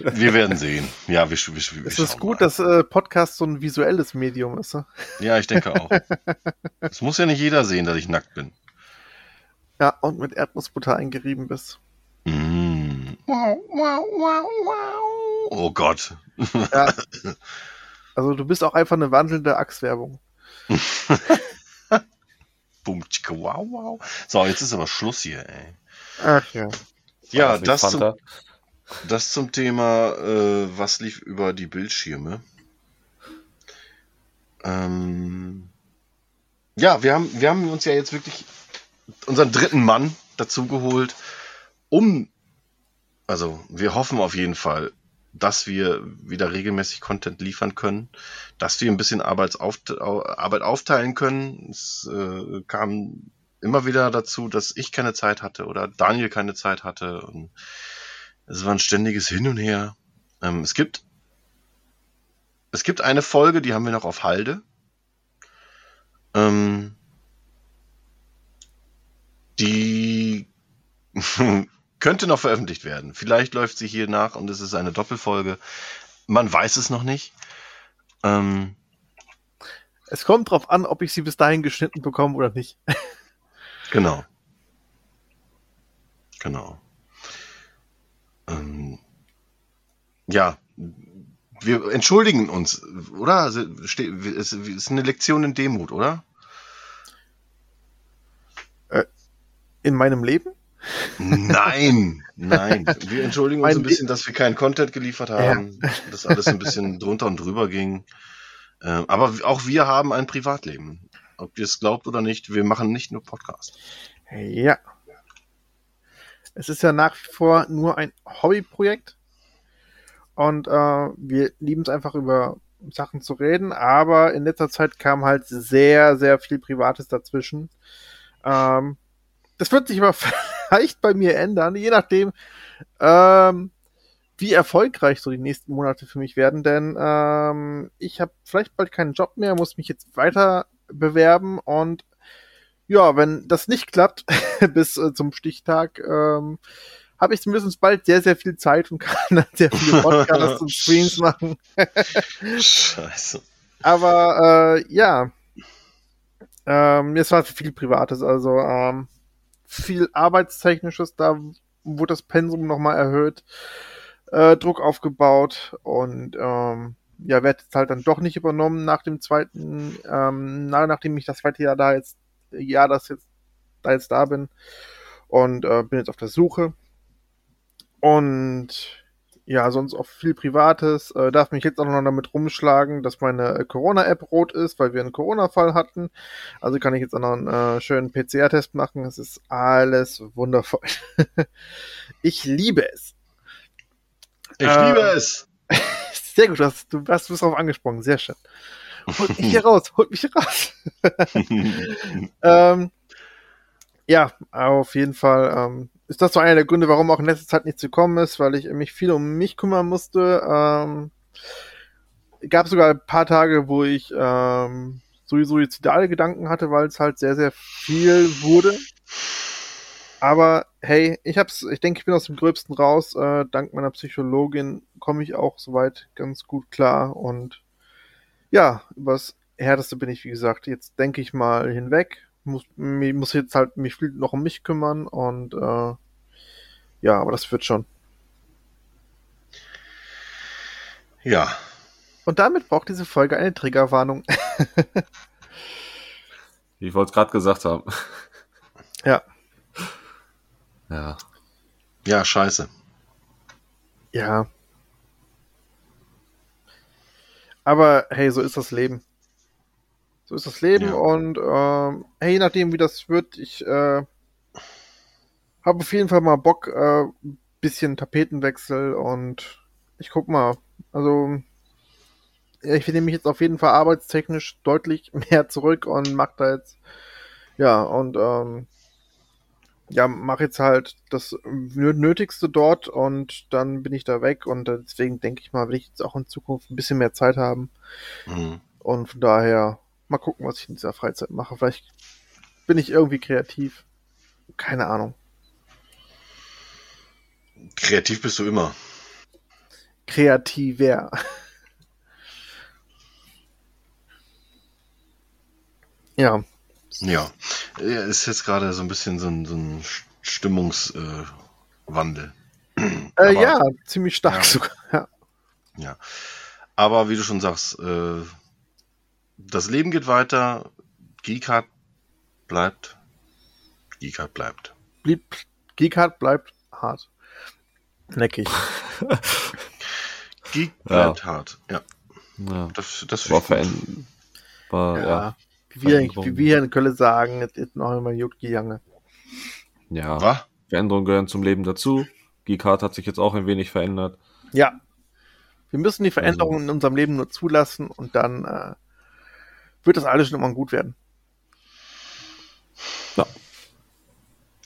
Wir werden sehen. Ja, wir, wir, wir Es ist gut, mal. dass äh, Podcast so ein visuelles Medium ist. ne? Ja, ich denke auch. Es muss ja nicht jeder sehen, dass ich nackt bin. Ja, und mit Erdnussbutter eingerieben bist. Mm. Wow, wow, wow, wow. Oh Gott. Ja. Also du bist auch einfach eine wandelnde Achswerbung. Bum, tschicka, wow, wow. So, jetzt ist aber Schluss hier, ey. Ach ja. Ja, nicht das zum, das zum Thema, äh, was lief über die Bildschirme. Ähm, ja, wir haben, wir haben uns ja jetzt wirklich unseren dritten Mann dazu geholt, um, also wir hoffen auf jeden Fall, dass wir wieder regelmäßig Content liefern können, dass wir ein bisschen Arbeitsauf Arbeit aufteilen können. Es äh, kam immer wieder dazu, dass ich keine Zeit hatte oder Daniel keine Zeit hatte. Und es war ein ständiges Hin und Her. Ähm, es gibt es gibt eine Folge, die haben wir noch auf Halde. Ähm, die könnte noch veröffentlicht werden. Vielleicht läuft sie hier nach und es ist eine Doppelfolge. Man weiß es noch nicht. Ähm, Es kommt drauf an, ob ich sie bis dahin geschnitten bekomme oder nicht. Genau. Genau. Ähm, ja, wir entschuldigen uns, oder? Also, es ist eine Lektion in Demut, oder? In meinem Leben? Nein, nein. Wir entschuldigen uns Mein ein bisschen, dass wir keinen Content geliefert haben, dass alles ein bisschen drunter und drüber ging. Ähm, aber auch wir haben ein Privatleben. Ob ihr es glaubt oder nicht, wir machen nicht nur Podcast. Ja. Es ist ja nach wie vor nur ein Hobbyprojekt. Und äh, wir lieben es einfach über Sachen zu reden, aber in letzter Zeit kam halt sehr, sehr viel Privates dazwischen. Ähm, das wird sich aber vielleicht bei mir ändern, je nachdem, ähm, wie erfolgreich so die nächsten Monate für mich werden, denn ähm, ich habe vielleicht bald keinen Job mehr, muss mich jetzt weiter bewerben und ja, wenn das nicht klappt bis äh, zum Stichtag, ähm, habe ich zumindest bald sehr, sehr viel Zeit und kann dann sehr viele Podcasts und Streams machen. Scheiße. Aber äh, ja, ähm, es war viel Privates, also ähm, viel Arbeitstechnisches, da wurde das Pensum nochmal erhöht, äh, Druck aufgebaut und ähm, ja, werde jetzt halt dann doch nicht übernommen nach dem zweiten, ähm, na, nachdem ich das zweite Jahr da jetzt, Jahr das jetzt, da jetzt da bin und äh, bin jetzt auf der Suche und ja, sonst auch viel Privates. Äh, darf mich jetzt auch noch damit rumschlagen, dass meine äh, Corona-App rot ist, weil wir einen Corona-Fall hatten. Also kann ich jetzt auch noch einen äh, schönen PCR-Test machen. Es ist alles wundervoll. ich liebe es. Ich Äh, liebe es. Sehr gut, du hast, du hast bist drauf angesprochen. Sehr schön. Holt mich hier raus, holt mich hier raus. ähm, ja, auf jeden Fall ähm, ist das so einer der Gründe, warum auch in letzter Zeit nichts gekommen ist, weil ich mich viel um mich kümmern musste. Ähm, gab sogar ein paar Tage, wo ich ähm, sowieso suizidale Gedanken hatte, weil es halt sehr, sehr viel wurde. Aber hey, ich hab's, ich denke, ich bin aus dem Gröbsten raus. Äh, dank meiner Psychologin komme ich auch soweit ganz gut klar. Und ja, übers Härteste bin ich, wie gesagt, jetzt denke ich mal hinweg. Muss, mich- muss jetzt halt mich viel noch um mich kümmern und äh, ja, aber das wird schon. ja, Und damit braucht diese Folge eine Triggerwarnung. Wie ich wollte es gerade gesagt haben. Ja. Ja. ja, scheiße. ja. Aber hey, so ist das Leben. So ist das Leben Ja. und ähm, hey, je nachdem, wie das wird, ich äh, habe auf jeden Fall mal Bock, äh, bisschen Tapetenwechsel und ich guck mal. Also ich nehme mich jetzt auf jeden Fall arbeitstechnisch deutlich mehr zurück und mach da jetzt ja und ähm, ja, mache jetzt halt das Nö- Nötigste dort und dann bin ich da weg und deswegen denke ich mal, will ich jetzt auch in Zukunft ein bisschen mehr Zeit haben Mhm. und von daher mal gucken, was ich in dieser Freizeit mache. Vielleicht bin ich irgendwie kreativ. Keine Ahnung. Kreativ bist du immer. Kreativer. ja. Ja. Ja, Ist jetzt gerade so ein bisschen so ein, so ein Stimmungswandel. Äh. Äh, Aber- ja, ziemlich stark Ja. sogar. Ja. Ja. Aber wie du schon sagst, äh, das Leben geht weiter. Geekart bleibt. Geekart bleibt. Blieb, Geekart bleibt hart. Neckig. Geek Ja. bleibt hart. Ja, Ja. das, das War verändert. War, ja. Ja. Wie wir, wie wir hier in Köln sagen, es ist noch einmal gut gegangen. ja. Was? Veränderungen gehören zum Leben dazu. Geekart hat sich jetzt auch ein wenig verändert. Ja. Wir müssen die Veränderungen in unserem Leben nur zulassen und dann äh, wird das alles schon immer gut werden.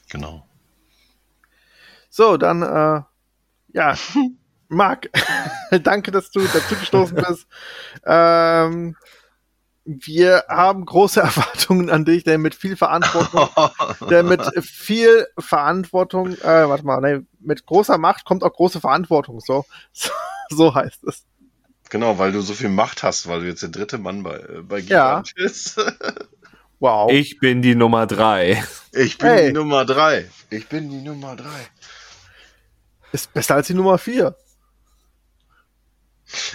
Genau. So, dann, äh, ja, Marc, danke, dass du dazu gestoßen bist. Ähm, wir haben große Erwartungen an dich, denn mit viel Verantwortung, denn mit viel Verantwortung, äh, warte mal, nee, mit großer Macht kommt auch große Verantwortung, so, so, so heißt es. Genau, weil du so viel Macht hast, weil du jetzt der dritte Mann bei, äh, bei Ja. Geekart bist. Wow. Ich bin die Nummer drei. Ich bin Hey. die Nummer drei. Ich bin die Nummer drei. Ist besser als die Nummer vier.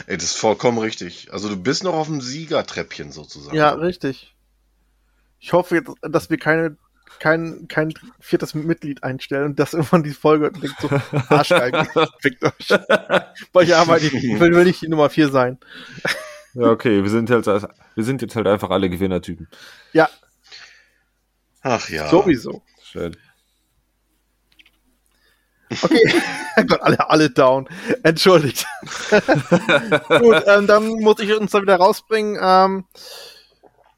Ey, das ist vollkommen richtig. Also du bist noch auf dem Siegertreppchen sozusagen. Ja, richtig. Ich hoffe jetzt, dass wir keine, kein, kein viertes Mitglied einstellen und dass irgendwann die Folge denkt so, Arschgeigen, fickt euch. Arbeite, ich will, will nicht die Nummer vier sein. Ja, okay, wir sind, halt, wir sind jetzt halt einfach alle Gewinnertypen. Ja, Ach ja. sowieso. Schön. Okay, Gott, alle, alle down. Entschuldigt. Gut, ähm, dann muss ich uns da wieder rausbringen. Ähm,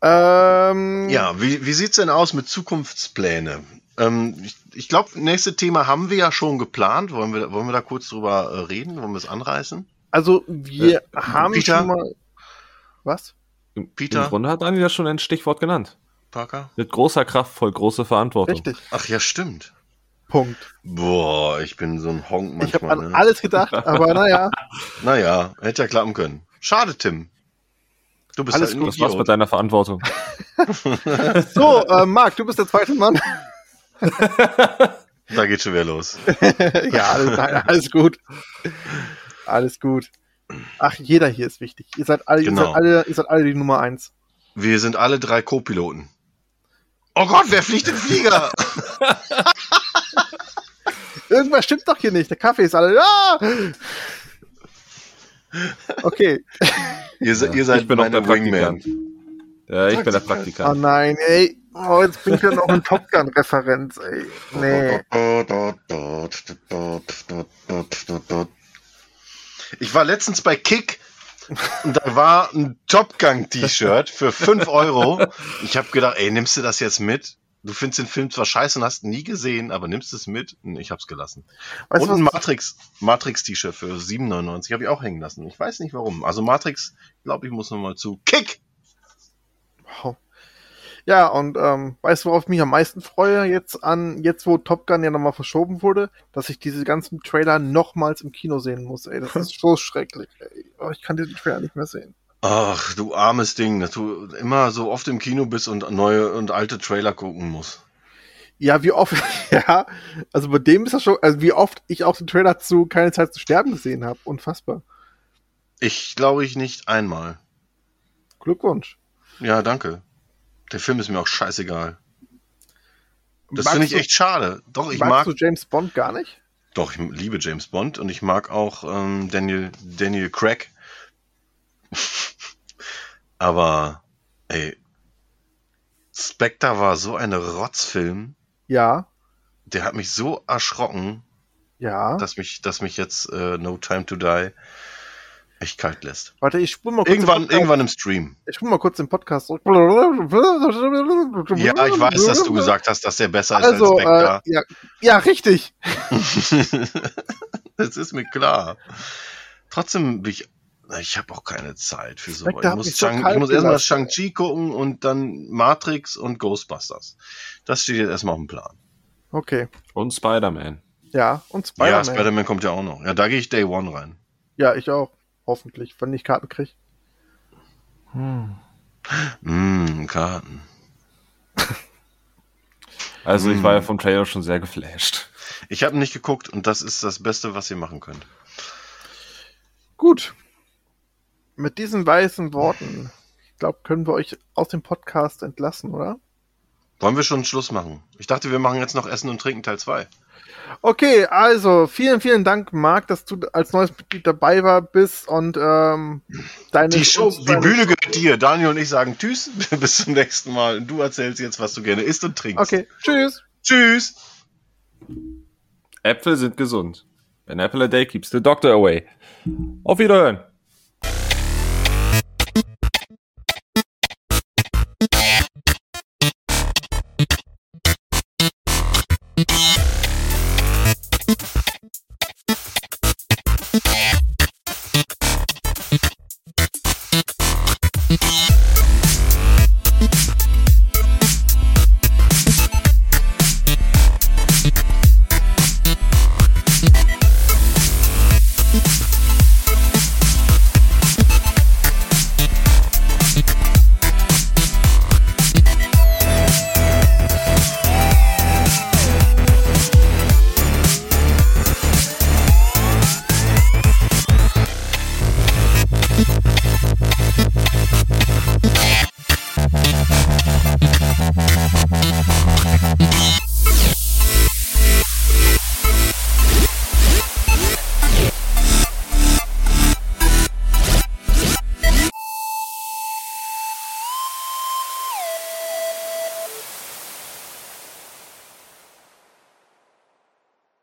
ähm, Ja, wie, wie sieht's denn aus mit Zukunftspläne? Ähm, ich ich glaube, nächste Thema haben wir ja schon geplant. Wollen wir, wollen wir da kurz drüber äh, reden? Wollen wir es anreißen? Also, wir Äh, haben Peter? schon mal. Was? Peter? Im Grunde hat Daniel ja schon ein Stichwort genannt. Parker? Mit großer Kraft voll große Verantwortung. Richtig. Ach ja, stimmt. Punkt. Boah, ich bin so ein Honk Ich habe manchmal. an ne? alles gedacht, aber naja. Naja, hätte ja klappen können. Schade, Tim. Du bist Alles halt gut. Das war's mit deiner Verantwortung. So, äh, Marc, du bist der zweite Mann. Da geht schon wieder los. ja, alles, alles gut. Alles gut. Ach, jeder hier ist wichtig. Ihr seid alle, ihr Genau. seid alle, ihr seid alle die Nummer eins. Wir sind alle drei Co-Piloten. Oh Gott, wer fliegt im Flieger? Irgendwas stimmt doch hier nicht. Der Kaffee ist alle. Ah! Okay. ihr, se- ihr seid ich bin auch meine der Wingman. Praktikant. Ja, ich bin der Oh Praktikant. nein, ey. Oh, jetzt bin ich ja noch eine Top Gun-Referenz, ey. Nee. Ich war letztens bei Kick und da war ein Top Gun T-Shirt für 5 Euro. Ich habe gedacht, ey, nimmst du das jetzt mit? Du findest den Film zwar scheiße und hast ihn nie gesehen, aber nimmst es mit? Und Ich hab's gelassen. Weißt und ein Matrix, Matrix T-Shirt für 7,99 habe ich auch hängen lassen. Ich weiß nicht warum. Also Matrix, glaube ich, muss nochmal zu Kick. wow. Ja, und ähm, weißt du, worauf ich mich am meisten freue, jetzt an, jetzt wo Top Gun ja nochmal verschoben wurde, dass ich diese ganzen Trailer nochmals im Kino sehen muss, ey. Das ist so schrecklich, ey. Oh, ich kann diesen Trailer nicht mehr sehen. Ach, du armes Ding, dass du immer so oft im Kino bist und neue und alte Trailer gucken musst. Ja, wie oft, ja, also bei dem ist das schon, also wie oft ich auch den Trailer zu Keine Zeit zu sterben gesehen habe. Unfassbar. Ich glaube ich nicht einmal. Glückwunsch. Ja, danke. Der Film ist mir auch scheißegal. Das finde ich du- echt schade. Doch, ich magst mag. du James Bond gar nicht? Doch, ich liebe James Bond und ich mag auch ähm, Daniel, Daniel Craig. Aber, ey, Spectre war so ein Rotzfilm. Ja, Der hat mich so erschrocken, ja. dass mich, dass mich jetzt äh, No Time to Die echt kalt lässt. Warte, ich spule mal kurz. Irgendwann, Podcast- irgendwann im Stream. Ich spule mal kurz den Podcast zurück. Ja, ich weiß, dass du gesagt hast, dass der besser ist Also, als äh, Spectre. ja, ja, richtig. das ist mir klar. Trotzdem bin ich. Ich habe auch keine Zeit für so. Ich muss, mich so ich muss erstmal. Shang-Chi gucken und dann Matrix und Ghostbusters. Das steht jetzt erstmal auf dem Plan. Okay. Und Spider-Man. Ja, und Ja, Spider-Man. Spider-Man kommt ja auch noch. Ja, da gehe ich Day One rein. Ja, ich auch. Hoffentlich, wenn ich Karten kriege. Mm, Karten. Also ich Hm. war ja vom Trailer schon sehr geflasht. Ich habe nicht geguckt und das ist das Beste, was ihr machen könnt. Gut. Mit diesen weißen Worten, ich glaube, können wir euch aus dem Podcast entlassen, oder? Wollen wir schon Schluss machen? Ich dachte, wir machen jetzt noch Essen und Trinken Teil 2. Okay, also vielen, vielen Dank, Marc, dass du als neues Mitglied dabei war bist und ähm, deine Die Show, die Bühne gehört dir. Daniel und ich sagen Tschüss, bis zum nächsten Mal. Und du erzählst jetzt, was du gerne isst und trinkst. Okay, tschüss. Tschüss. Äpfel sind gesund. An apple a day keeps the doctor away. Auf Wiederhören.